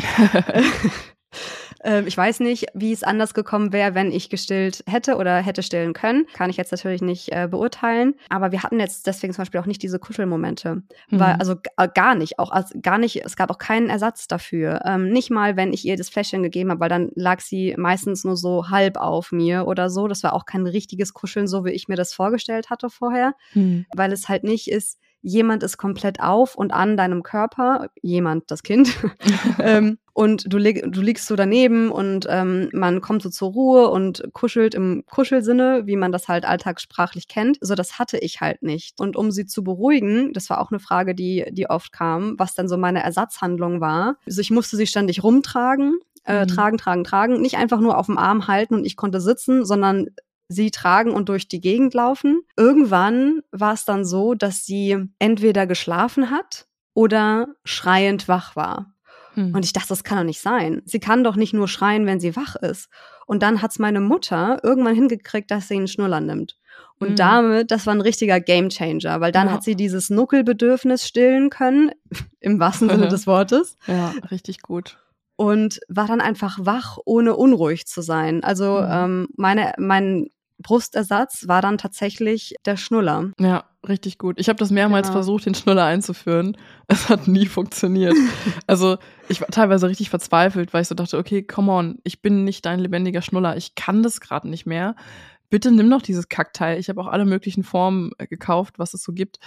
Äh, ich weiß nicht, wie es anders gekommen wäre, wenn ich gestillt hätte oder hätte stillen können. Kann ich jetzt natürlich nicht äh, beurteilen. Aber wir hatten jetzt deswegen zum Beispiel auch nicht diese Kuschelmomente. Mhm. Weil, also äh, gar nicht, auch also gar nicht, es gab auch keinen Ersatz dafür. Ähm, nicht mal, wenn ich ihr das Fläschchen gegeben habe, weil dann lag sie meistens nur so halb auf mir oder so. Das war auch kein richtiges Kuscheln, so wie ich mir das vorgestellt hatte vorher. Mhm. Weil es halt nicht ist, jemand ist komplett auf und an deinem Körper, jemand, das Kind, ähm, und du, li du liegst so daneben und ähm, man kommt so zur Ruhe und kuschelt im Kuschelsinne, wie man das halt alltagssprachlich kennt. So, das hatte ich halt nicht. Und um sie zu beruhigen, das war auch eine Frage, die, die oft kam, was dann so meine Ersatzhandlung war. Also ich musste sie ständig rumtragen, äh, mhm. tragen, tragen, tragen. Nicht einfach nur auf dem Arm halten und ich konnte sitzen, sondern sie tragen und durch die Gegend laufen. Irgendwann war es dann so, dass sie entweder geschlafen hat oder schreiend wach war. Hm. Und ich dachte, das kann doch nicht sein. Sie kann doch nicht nur schreien, wenn sie wach ist. Und dann hat's meine Mutter irgendwann hingekriegt, dass sie einen Schnuller nimmt. Und mhm. damit, das war ein richtiger Gamechanger, weil dann ja. hat sie dieses Nuckelbedürfnis stillen können, im wahrsten Sinne des Wortes. Ja, richtig gut und war dann einfach wach, ohne unruhig zu sein. Also mhm. ähm, meine, mein Brustersatz war dann tatsächlich der Schnuller. Ja, richtig gut. Ich habe das mehrmals genau. versucht, den Schnuller einzuführen. Es hat nie funktioniert. also ich war teilweise richtig verzweifelt, weil ich so dachte, okay, come on, ich bin nicht dein lebendiger Schnuller. Ich kann das gerade nicht mehr. Bitte nimm doch dieses Kackteil. Ich habe auch alle möglichen Formen äh, gekauft, was es so gibt.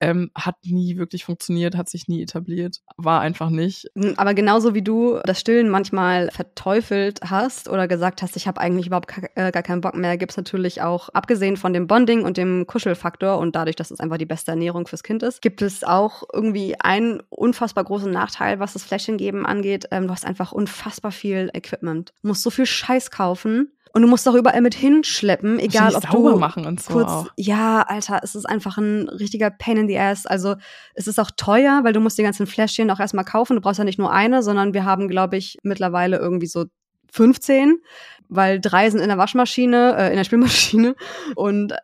Ähm, hat nie wirklich funktioniert, hat sich nie etabliert, war einfach nicht. Hm, aber genauso wie du das Stillen manchmal verteufelt hast oder gesagt hast, ich habe eigentlich überhaupt äh, gar keinen Bock mehr, gibt's natürlich auch, abgesehen von dem Bonding und dem Kuschelfaktor und dadurch, dass es einfach die beste Ernährung fürs Kind ist, gibt es auch irgendwie einen unfassbar großen Nachteil, was das Fläschchengeben angeht. Ähm, du hast einfach unfassbar viel Equipment. Du musst so viel Scheiß kaufen und du musst auch überall mit hinschleppen, egal ob sauber du machen und so kurz, auch. ja, Alter, es ist einfach ein richtiger Pain in the ass. Also es ist auch teuer, weil du musst die ganzen Fläschchen auch erstmal kaufen. Du brauchst ja nicht nur eine, sondern wir haben, glaube ich, mittlerweile irgendwie so 15, weil drei sind in der Waschmaschine, äh, in der Spülmaschine und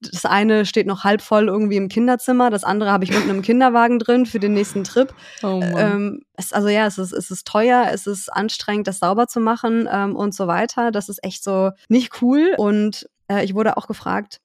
das eine steht noch halb voll irgendwie im Kinderzimmer, das andere habe ich unten im Kinderwagen drin für den nächsten Trip. Oh. Ähm, es, also ja, es ist, es ist teuer, es ist anstrengend, das sauber zu machen ähm, und so weiter. Das ist echt so nicht cool und äh, ich wurde auch gefragt,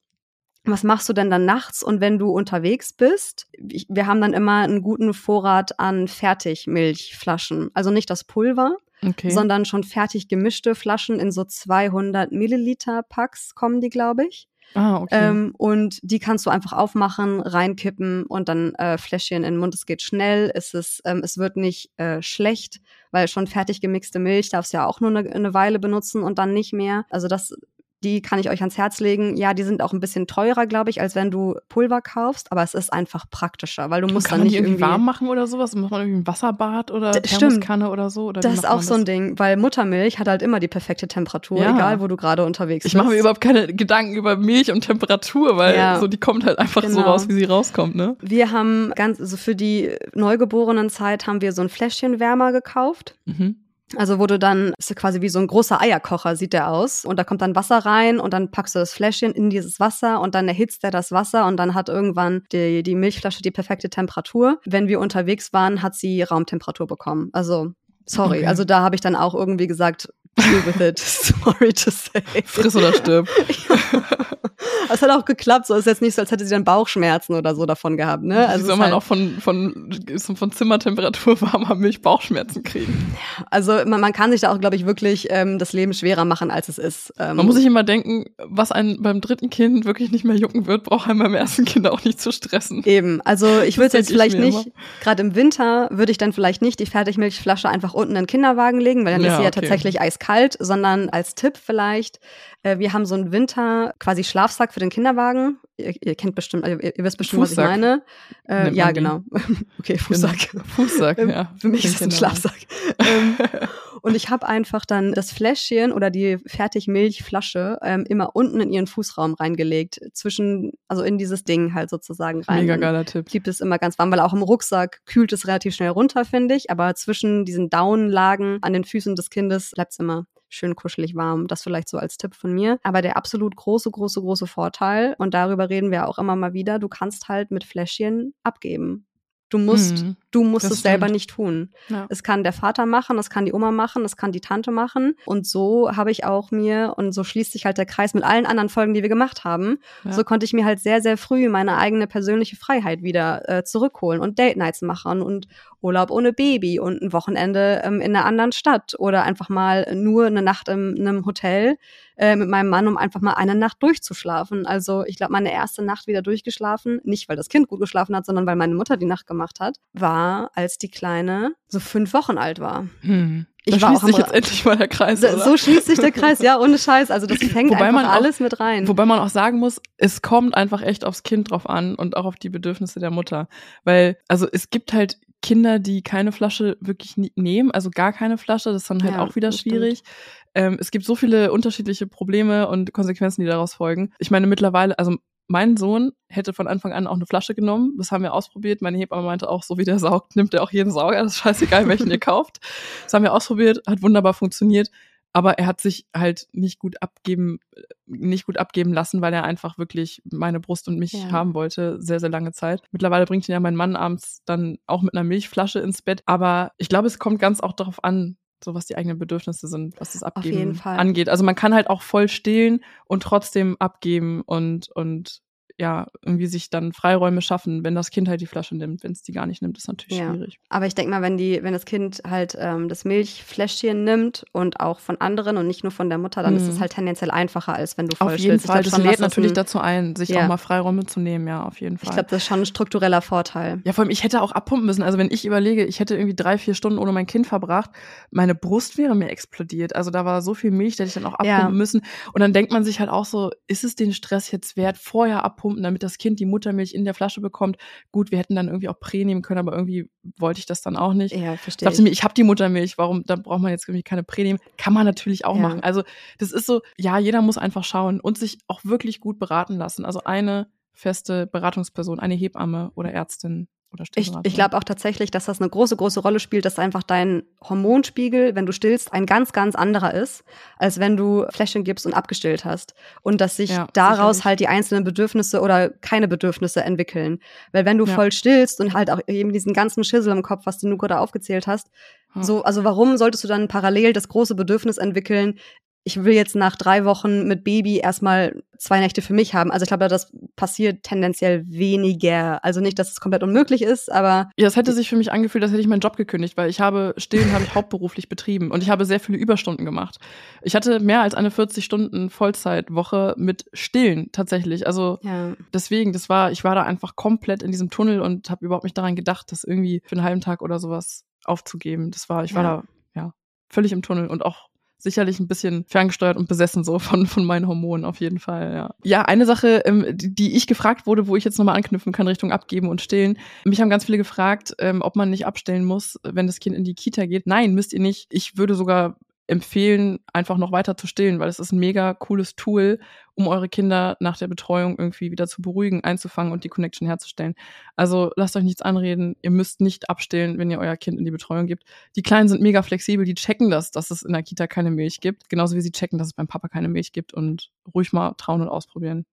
was machst du denn dann nachts und wenn du unterwegs bist? Ich, wir haben dann immer einen guten Vorrat an Fertigmilchflaschen. Also nicht das Pulver, okay. sondern schon fertig gemischte Flaschen in so 200 Milliliter Packs kommen die, glaube ich. ah, okay. Ähm, und die kannst du einfach aufmachen, reinkippen und dann äh, Fläschchen in den Mund. Es geht schnell, es, ist, ähm, es wird nicht äh, schlecht, weil schon fertig gemixte Milch darfst du ja auch nur eine, eine Weile benutzen und dann nicht mehr. Also das die kann ich euch ans Herz legen. Ja, die sind auch ein bisschen teurer, glaube ich, als wenn du Pulver kaufst, aber es ist einfach praktischer, weil du musst Kann dann man nicht die irgendwie irgendwie warm machen oder sowas? Muss man irgendwie ein Wasserbad oder D- Thermoskanne oder so? Oder Das ist auch man so ein Ding, weil Muttermilch hat halt immer die perfekte Temperatur, Ja. egal wo du gerade unterwegs Ich bist. mache mir überhaupt keine Gedanken über Milch und Temperatur, weil Ja. so die kommt halt einfach so Genau. raus, wie sie rauskommt, ne? wir haben ganz, also für die Neugeborenen-Zeit haben wir so ein Fläschchenwärmer gekauft. Mhm. Also wo du dann, ist ja quasi wie so ein großer Eierkocher sieht der aus. Und da kommt dann Wasser rein und dann packst du das Fläschchen in dieses Wasser und dann erhitzt er das Wasser und dann hat irgendwann die, die Milchflasche die perfekte Temperatur. Wenn wir unterwegs waren, hat sie Raumtemperatur bekommen. Also, sorry. Okay. Also da habe ich dann auch irgendwie gesagt, deal with it. Sorry to say. Friss oder stirb. Es hat auch geklappt. So ist jetzt nicht so, als hätte sie dann Bauchschmerzen oder so davon gehabt. Ne? Also Also, soll man halt, auch von, von, von Zimmertemperatur warmer Milch Bauchschmerzen kriegen. also man, man kann sich da auch, glaube ich, wirklich ähm, das Leben schwerer machen, als es ist. Ähm, Man muss sich immer denken, was einen beim dritten Kind wirklich nicht mehr jucken wird, braucht einen beim ersten Kind auch nicht zu stressen. Eben, also ich würde jetzt ich vielleicht nicht, gerade im Winter würde ich dann vielleicht nicht die Fertigmilchflasche einfach unten in den Kinderwagen legen, weil dann Ja, ist sie ja okay. tatsächlich eiskalt, sondern als Tipp vielleicht, wir haben so einen Winter quasi Schlafsack für den Kinderwagen. Ihr, ihr kennt bestimmt, also ihr, ihr wisst bestimmt, was ich Fußsack. meine. Äh, ja, genau. okay, Fußsack. Genau. Fußsack, Ähm, ja. Für mich ist es ein. Schlafsack. ähm, und ich habe einfach dann das Fläschchen oder die Fertigmilchflasche ähm, immer unten in ihren Fußraum reingelegt. Zwischen, also in dieses Ding halt sozusagen rein. Mega geiler Tipp. blieb es immer ganz warm, weil auch im Rucksack kühlt es relativ schnell runter, finde ich. Aber zwischen diesen Daunenlagen an den Füßen des Kindes bleibt es immer schön kuschelig warm. Das vielleicht so als Tipp von mir. Aber der absolut große, große, große Vorteil, und darüber reden wir auch immer mal wieder, du kannst halt mit Fläschchen abgeben. Du musst, Mhm. Du musst das es selber stimmt. nicht tun. Ja. Es kann der Vater machen, es kann die Oma machen, es kann die Tante machen. Und so habe ich auch mir, und so schließt sich halt der Kreis mit allen anderen Folgen, die wir gemacht haben, Ja. so konnte ich mir halt sehr, sehr früh meine eigene persönliche Freiheit wieder äh, zurückholen und Date Nights machen und Urlaub ohne Baby und ein Wochenende ähm, in einer anderen Stadt oder einfach mal nur eine Nacht in, einem Hotel äh, mit meinem Mann, um einfach mal eine Nacht durchzuschlafen. Also ich glaube, meine erste Nacht wieder durchgeschlafen, nicht weil das Kind gut geschlafen hat, sondern weil meine Mutter die Nacht gemacht hat, war, als die Kleine so fünf Wochen alt war. Hm. Ich da war schließt sich jetzt endlich mal der Kreis, So, so schließt sich der Kreis, ja, ohne Scheiß. Also das fängt Wobei einfach man auch- alles mit rein. Wobei man auch sagen muss, es kommt einfach echt aufs Kind drauf an und auch auf die Bedürfnisse der Mutter. Weil, also es gibt halt Kinder, die keine Flasche wirklich nehmen, also gar keine Flasche, das ist dann halt Ja, auch wieder schwierig. Ähm, es gibt so viele unterschiedliche Probleme und Konsequenzen, die daraus folgen. Ich meine, mittlerweile, also mein Sohn hätte von Anfang an auch eine Flasche genommen. Das haben wir ausprobiert. Meine Hebamme meinte auch, so wie der saugt, nimmt er auch jeden Sauger. Das ist scheißegal, welchen ihr kauft. Das haben wir ausprobiert, hat wunderbar funktioniert. Aber er hat sich halt nicht gut abgeben, nicht gut abgeben lassen, weil er einfach wirklich meine Brust und mich Ja. haben wollte, sehr, sehr lange Zeit. Mittlerweile bringt ihn ja mein Mann abends dann auch mit einer Milchflasche ins Bett. Aber ich glaube, es kommt ganz auch darauf an, so was die eigenen Bedürfnisse sind, was das Abgeben angeht. Also man kann halt auch voll stillen und trotzdem abgeben und, und ja, irgendwie sich dann Freiräume schaffen, wenn das Kind halt die Flasche nimmt. Wenn es die gar nicht nimmt, ist natürlich Ja. schwierig. Aber ich denke mal, wenn die, wenn das Kind halt ähm, das Milchfläschchen nimmt und auch von anderen und nicht nur von der Mutter, dann ist Mhm. es halt tendenziell einfacher, als wenn du voll Auf jeden stillst. Fall, das lädt natürlich dazu ein, sich Ja. auch mal Freiräume zu nehmen, ja, auf jeden Fall. Ich glaube, das ist schon ein struktureller Vorteil. Ja, vor allem, ich hätte auch abpumpen müssen. Also wenn ich überlege, ich hätte irgendwie drei, vier Stunden ohne mein Kind verbracht, meine Brust wäre mir explodiert. Also da war so viel Milch, da hätte ich dann auch abpumpen Ja. müssen. Und dann denkt man sich halt auch so, ist es den Stress jetzt wert, vorher abpumpen, damit das Kind die Muttermilch in der Flasche bekommt? Gut, wir hätten dann irgendwie auch Prä nehmen können, aber irgendwie wollte ich das dann auch nicht. Ja, Ich verstehe dachte ich. mir, ich habe die Muttermilch, warum, dann braucht man jetzt irgendwie keine Prä nehmen. Kann man natürlich auch Ja. machen. Also das ist so, ja, jeder muss einfach schauen und sich auch wirklich gut beraten lassen. Also eine feste Beratungsperson, eine Hebamme oder Ärztin oder Ich, ich glaube auch tatsächlich, dass das eine große, große Rolle spielt, dass einfach dein Hormonspiegel, wenn du stillst, ein ganz, ganz anderer ist, als wenn du Fläschchen gibst und abgestillt hast. Und dass sich Ja, daraus sicherlich. halt die einzelnen Bedürfnisse oder keine Bedürfnisse entwickeln. Weil wenn du Ja. voll stillst und halt auch eben diesen ganzen Schissel im Kopf, was du nur gerade aufgezählt hast, Ja. so, also warum solltest du dann parallel das große Bedürfnis entwickeln, ich will jetzt nach drei Wochen mit Baby erstmal zwei Nächte für mich haben. Also ich glaube, das passiert tendenziell weniger. Also nicht, dass es komplett unmöglich ist, aber Ja, es hätte sich für mich angefühlt, als hätte ich meinen Job gekündigt, weil ich habe Stillen habe ich hauptberuflich betrieben und ich habe sehr viele Überstunden gemacht. Ich hatte mehr als eine 40 Stunden Vollzeitwoche mit Stillen tatsächlich. Also ja. deswegen, das war, ich war da einfach komplett in diesem Tunnel und habe überhaupt nicht daran gedacht, das irgendwie für einen halben Tag oder sowas aufzugeben. Das war, ich war Ja. da ja völlig im Tunnel und auch sicherlich ein bisschen ferngesteuert und besessen so von von meinen Hormonen auf jeden Fall. Ja, ja eine Sache, ähm, die, die ich gefragt wurde, wo ich jetzt nochmal anknüpfen kann Richtung abgeben und stillen. Mich haben ganz viele gefragt, ähm, ob man nicht abstellen muss, wenn das Kind in die Kita geht. Nein, müsst ihr nicht. Ich würde sogar empfehlen, einfach noch weiter zu stillen, weil es ist ein mega cooles Tool, um eure Kinder nach der Betreuung irgendwie wieder zu beruhigen, einzufangen und die Connection herzustellen. Also lasst euch nichts anreden. Ihr müsst nicht abstillen, wenn ihr euer Kind in die Betreuung gibt. Die Kleinen sind mega flexibel, die checken das, dass es in der Kita keine Milch gibt. Genauso wie sie checken, dass es beim Papa keine Milch gibt und ruhig mal trauen und ausprobieren.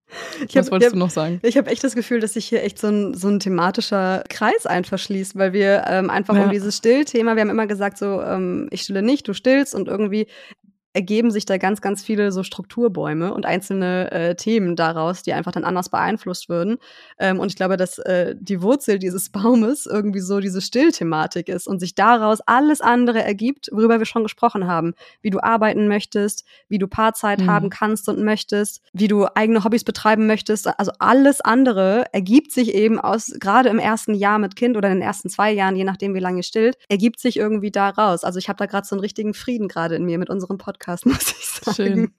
Ich Was hab- wolltest ich du noch sagen? Ich habe echt das Gefühl, dass sich hier echt so ein, so ein thematischer Kreis einfach schließt, weil wir ähm, einfach Ja. um dieses Stillthema, wir haben immer gesagt, so, ähm, ich stille nicht, du stillst und irgendwie ergeben sich da ganz, ganz viele so Strukturbäume und einzelne äh, Themen daraus, die einfach dann anders beeinflusst würden. Ähm, und ich glaube, dass äh, die Wurzel dieses Baumes irgendwie so diese Stillthematik ist und sich daraus alles andere ergibt, worüber wir schon gesprochen haben. Wie du arbeiten möchtest, wie du Paarzeit Mhm. haben kannst und möchtest, wie du eigene Hobbys betreiben möchtest. Also alles andere ergibt sich eben aus, gerade im ersten Jahr mit Kind oder in den ersten zwei Jahren, je nachdem, wie lange ihr stillt, ergibt sich irgendwie daraus. Also ich habe da gerade so einen richtigen Frieden gerade in mir mit unserem Podcast, muss ich sagen. Schön.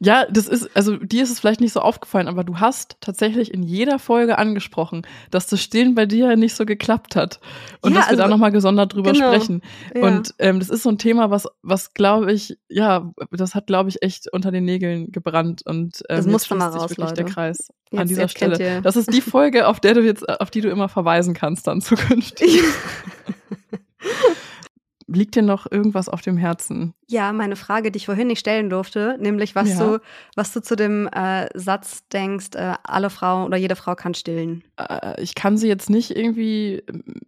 Ja, das ist, also dir ist es vielleicht nicht so aufgefallen, aber du hast tatsächlich in jeder Folge angesprochen, dass das Stillen bei dir nicht so geklappt hat. Und Ja, dass wir da also- nochmal gesondert drüber genau. sprechen. Ja. Und ähm, das ist so ein Thema, was, was glaube ich, ja, das hat, glaube ich, echt unter den Nägeln gebrannt. Und ähm, Das jetzt musste mal raus, wirklich der Leute. Kreis an Jetzt- dieser jetzt kennt Stelle. Das ist die Folge, auf der du jetzt, auf die du immer verweisen kannst dann zukünftig. Liegt dir noch irgendwas auf dem Herzen? Ja, meine Frage, die ich vorhin nicht stellen durfte, nämlich was Ja. du, was du zu dem äh, Satz denkst, äh, alle Frauen oder jede Frau kann stillen. äh, ich kann sie jetzt nicht irgendwie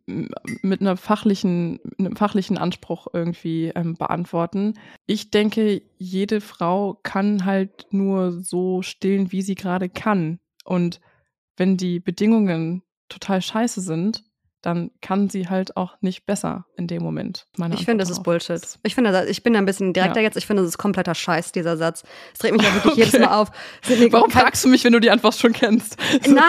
m- mit einer fachlichen, einem fachlichen Anspruch irgendwie ähm, beantworten. Ich denke, jede Frau kann halt nur so stillen, wie sie gerade kann. Und wenn die Bedingungen total scheiße sind, dann kann sie halt auch nicht besser in dem Moment. Meine Ich finde, das ist. Bullshit. Ich finde, ich bin da ein bisschen direkter Ja. jetzt. Ich finde, das ist kompletter Scheiß, dieser Satz. Es dreht mich ja wirklich Okay. jedes Mal auf. Warum fragst du mich, wenn du die Antwort schon kennst? Na,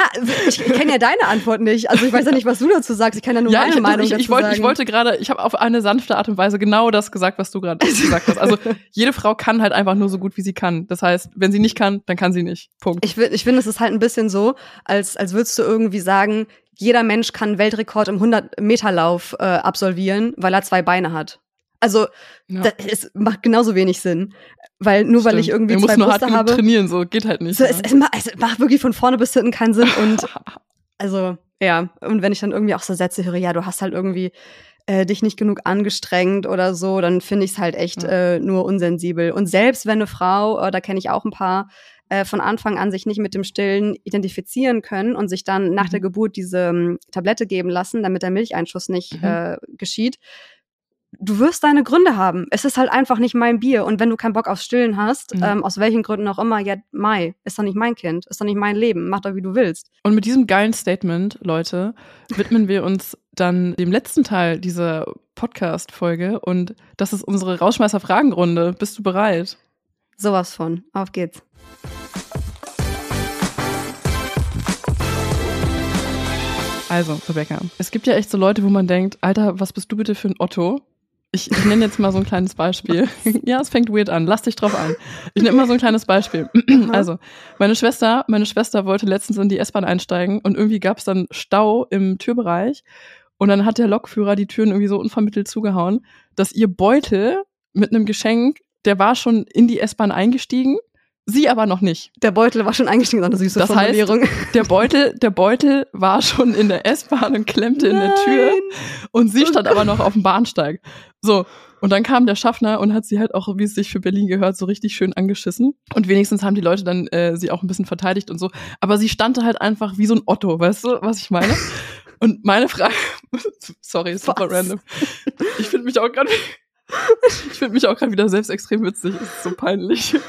ich kenne ja deine Antwort nicht. Also ich weiß ja nicht, was du dazu sagst. Ich kann ja nur ja, meine ich, Meinung ich, dazu ich, wollte, sagen. ich wollte gerade, ich habe auf eine sanfte Art und Weise genau das gesagt, was du gerade gesagt hast. Also jede Frau kann halt einfach nur so gut, wie sie kann. Das heißt, wenn sie nicht kann, dann kann sie nicht. Punkt. Ich, ich finde, es ist halt ein bisschen so, als, als würdest du irgendwie sagen, jeder Mensch kann einen Weltrekord im 100-Meter-Lauf äh, absolvieren, weil er zwei Beine hat. Also, Ja. das, es macht genauso wenig Sinn. Weil nur weil ich Stimmt. irgendwie zwei nur hart Brüste habe. trainieren, so geht halt nicht. So, ja. es, es, macht, es macht wirklich von vorne bis hinten keinen Sinn. Und also, ja, und wenn ich dann irgendwie auch so Sätze höre, ja, du hast halt irgendwie äh, dich nicht genug angestrengt oder so, dann finde ich es halt echt Ja. äh, nur unsensibel. Und selbst wenn eine Frau, äh, da kenne ich auch ein paar, äh, von Anfang an sich nicht mit dem Stillen identifizieren können und sich dann nach Mhm. der Geburt diese ähm, Tablette geben lassen, damit der Milcheinschuss nicht Mhm. äh, geschieht, du wirst deine Gründe haben. Es ist halt einfach nicht mein Bier. Und wenn du keinen Bock aufs Stillen hast, Mhm. ähm, aus welchen Gründen auch immer, ja, Mai, ist doch nicht mein Kind, ist doch nicht mein Leben, mach doch wie du willst. Und mit diesem geilen Statement, Leute, widmen wir uns dann dem letzten Teil dieser Podcast-Folge und das ist unsere Rauschmeißer-Fragenrunde. Bist du bereit? Sowas von. Auf geht's. Also, Rebecca, es gibt ja echt so Leute, wo man denkt, Alter, was bist du bitte für ein Otto? Ich, ich nenne jetzt mal so ein kleines Beispiel. ja, es fängt weird an. Lass dich drauf ein. Ich nenne mal so ein kleines Beispiel. also, meine Schwester, meine Schwester wollte letztens in die S-Bahn einsteigen und irgendwie gab es dann Stau im Türbereich und dann hat der Lokführer die Türen irgendwie so unvermittelt zugehauen, dass ihr Beutel mit einem Geschenk, der war schon in die S-Bahn eingestiegen, sie aber noch nicht. Der Beutel war schon eingestiegen, eine süße Das heißt, Formulierung. Der Beutel, der Beutel war schon in der S-Bahn und klemmte in der Tür. Und sie Oh stand aber noch auf dem Bahnsteig. So. Und dann kam der Schaffner und hat sie halt auch, wie es sich für Berlin gehört, so richtig schön angeschissen. Und wenigstens haben die Leute dann äh, sie auch ein bisschen verteidigt und so. Aber sie stand da halt einfach wie so ein Otto, weißt du, was ich meine? Und meine Frage, sorry, super Was? random. Ich finde mich auch gerade, ich finde mich auch gerade wieder selbst extrem witzig. Es ist so peinlich.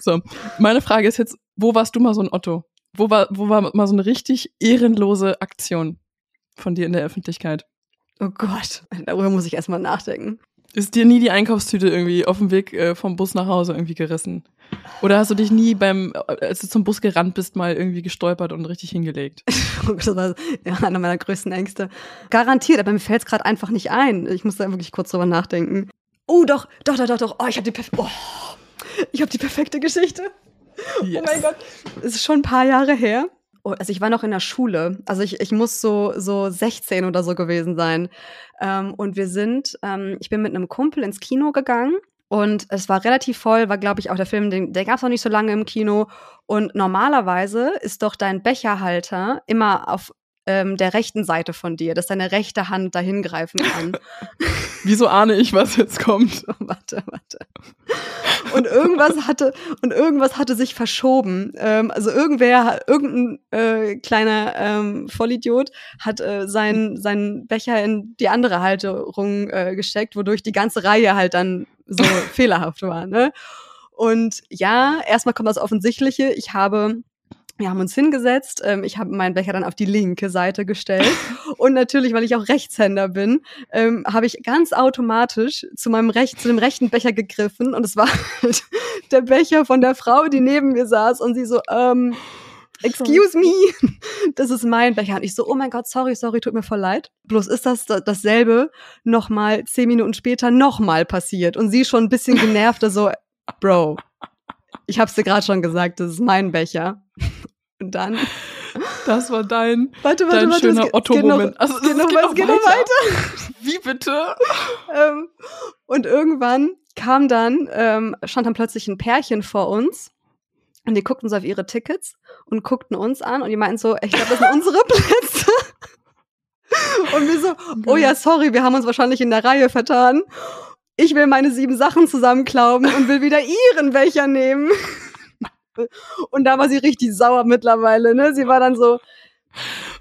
So, meine Frage ist jetzt, wo warst du mal so ein Otto? Wo war, wo war mal so eine richtig ehrenlose Aktion von dir in der Öffentlichkeit? Oh Gott, darüber muss ich erstmal nachdenken. Ist dir nie die Einkaufstüte irgendwie auf dem Weg äh, vom Bus nach Hause irgendwie gerissen? Oder hast du dich nie beim, als du zum Bus gerannt bist, mal irgendwie gestolpert und richtig hingelegt? Das war ja, einer meiner größten Ängste. Garantiert, aber mir fällt es gerade einfach nicht ein. Ich muss da wirklich kurz drüber nachdenken. Oh, doch, doch, doch, doch, doch. Oh, ich habe die, perf oh, ich hab die perfekte Geschichte. Oh mein Gott. Es ist schon ein paar Jahre her. Oh, also ich war noch in der Schule. Also ich, ich muss so, so 16 oder so gewesen sein. Ähm, und wir sind, ähm, ich bin mit einem Kumpel ins Kino gegangen. Und es war relativ voll, war, glaube ich, auch der Film, den, der gab es noch nicht so lange im Kino. Und normalerweise ist doch dein Becherhalter immer auf ähm, der rechten Seite von dir, dass deine rechte Hand dahin greifen kann. Wieso ahne ich, was jetzt kommt? warte, warte. Und irgendwas hatte und irgendwas hatte sich verschoben. Ähm, also irgendwer, irgendein äh, kleiner ähm, Vollidiot hat äh, seinen seinen Becher in die andere Halterung äh, gesteckt, wodurch die ganze Reihe halt dann so fehlerhaft war. Ne? Und ja, erstmal kommt das Offensichtliche. Ich habe wir haben uns hingesetzt. Ähm, ich habe meinen Becher dann auf die linke Seite gestellt. Und natürlich, weil ich auch Rechtshänder bin, ähm, habe ich ganz automatisch zu meinem Recht, zu dem rechten Becher gegriffen. Und es war halt der Becher von der Frau, die neben mir saß. Und sie so, ähm, excuse me, das ist mein Becher. Und ich so, oh mein Gott, sorry, sorry, tut mir voll leid. Bloß ist das da- dasselbe nochmal zehn Minuten später nochmal passiert. Und sie schon ein bisschen genervter so, Bro, ich hab's dir gerade schon gesagt, das ist mein Becher. Und dann, Das war dein, warte, warte, dein warte, schöner geht- Otto-Moment. Es geht noch, Also, es geht noch, es geht noch weiter. Wie bitte? Ähm, und irgendwann kam dann, ähm, stand dann plötzlich ein Pärchen vor uns. Und die guckten so auf ihre Tickets und guckten uns an und die meinten so, ich glaube, das sind unsere Plätze. Und wir so, oh ja, sorry, wir haben uns wahrscheinlich in der Reihe vertan. Ich will meine sieben Sachen zusammenklauben und will wieder ihren Becher nehmen. Und da war sie richtig sauer mittlerweile, ne? Sie war dann so,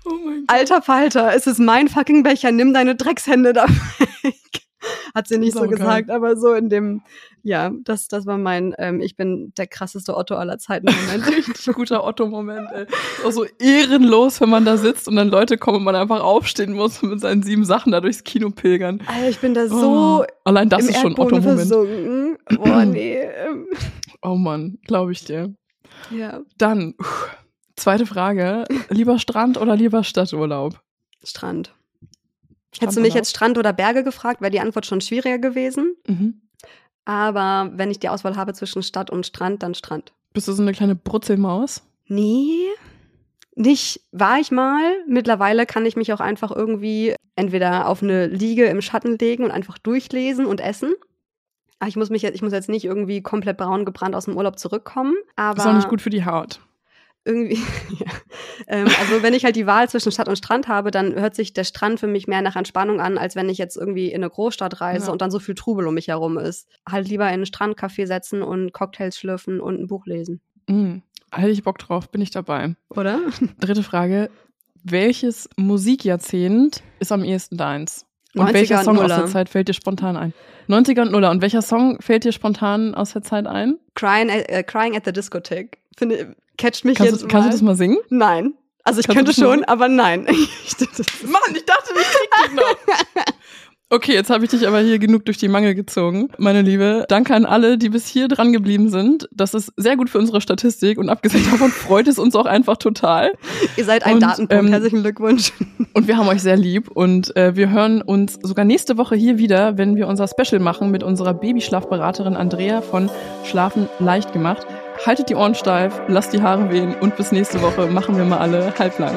Oh alter Falter, es ist mein fucking Becher, nimm deine Dreckshände da weg. Hat sie nicht so Saugeil. gesagt, aber so in dem, ja, das, das war mein, ähm, ich bin der krasseste Otto aller Zeiten Moment. Richtig guter Otto-Moment, ey. Ist Auch so ehrenlos, wenn man da sitzt und dann Leute kommen und man einfach aufstehen muss und mit seinen sieben Sachen da durchs Kino pilgern. Alter, ich bin da so Oh, allein das im ist schon Otto-Moment. Oh nee. ähm, Oh Mann, glaube ich dir. Ja, Dann, uff, zweite Frage. Lieber Strand oder lieber Stadturlaub? Strand. Hättest du mich jetzt Strand oder Berge gefragt, wäre die Antwort schon schwieriger gewesen. Mhm. Aber wenn ich die Auswahl habe zwischen Stadt und Strand, dann Strand. Bist du so eine kleine Brutzelmaus? Nee, nicht war ich mal. Mittlerweile kann ich mich auch einfach irgendwie entweder auf eine Liege im Schatten legen und einfach durchlesen und essen. Aber ich muss mich jetzt, ich muss jetzt nicht irgendwie komplett braun gebrannt aus dem Urlaub zurückkommen. Aber Ist auch nicht gut für die Haut. Irgendwie, ja. ähm, also wenn ich halt die Wahl zwischen Stadt und Strand habe, dann hört sich der Strand für mich mehr nach Entspannung an, als wenn ich jetzt irgendwie in eine Großstadt reise Ja. und dann so viel Trubel um mich herum ist. Halt lieber in einen Strandcafé setzen und Cocktails schlürfen und ein Buch lesen. Mhm. Hätte ich Bock drauf, bin ich dabei. Oder? Dritte Frage. Welches Musikjahrzehnt ist am ehesten deins? Und welcher Song Nuller. aus der Zeit fällt dir spontan ein? 90er und Nuller. Und welcher Song fällt dir spontan aus der Zeit ein? Crying, äh, Crying at the Discotheque. Finde, catcht mich Kannst, jetzt du, kannst du das mal singen? Nein. Also ich Kannst könnte schon, aber nein. Ich- Mann, ich dachte, ich krieg dich noch. Okay, jetzt habe ich dich aber hier genug durch die Mangel gezogen, meine Liebe. Danke an alle, die bis hier dran geblieben sind. Das ist sehr gut für unsere Statistik und abgesehen davon freut es uns auch einfach total. Ihr seid ein Und, Datenpunkt. ähm, Herzlichen Glückwunsch. Und wir haben euch sehr lieb und äh, wir hören uns sogar nächste Woche hier wieder, wenn wir unser Special machen mit unserer Babyschlafberaterin Andrea von Schlafen leicht gemacht. Haltet die Ohren steif, lasst die Haare wehen und bis nächste Woche machen wir mal alle halblang.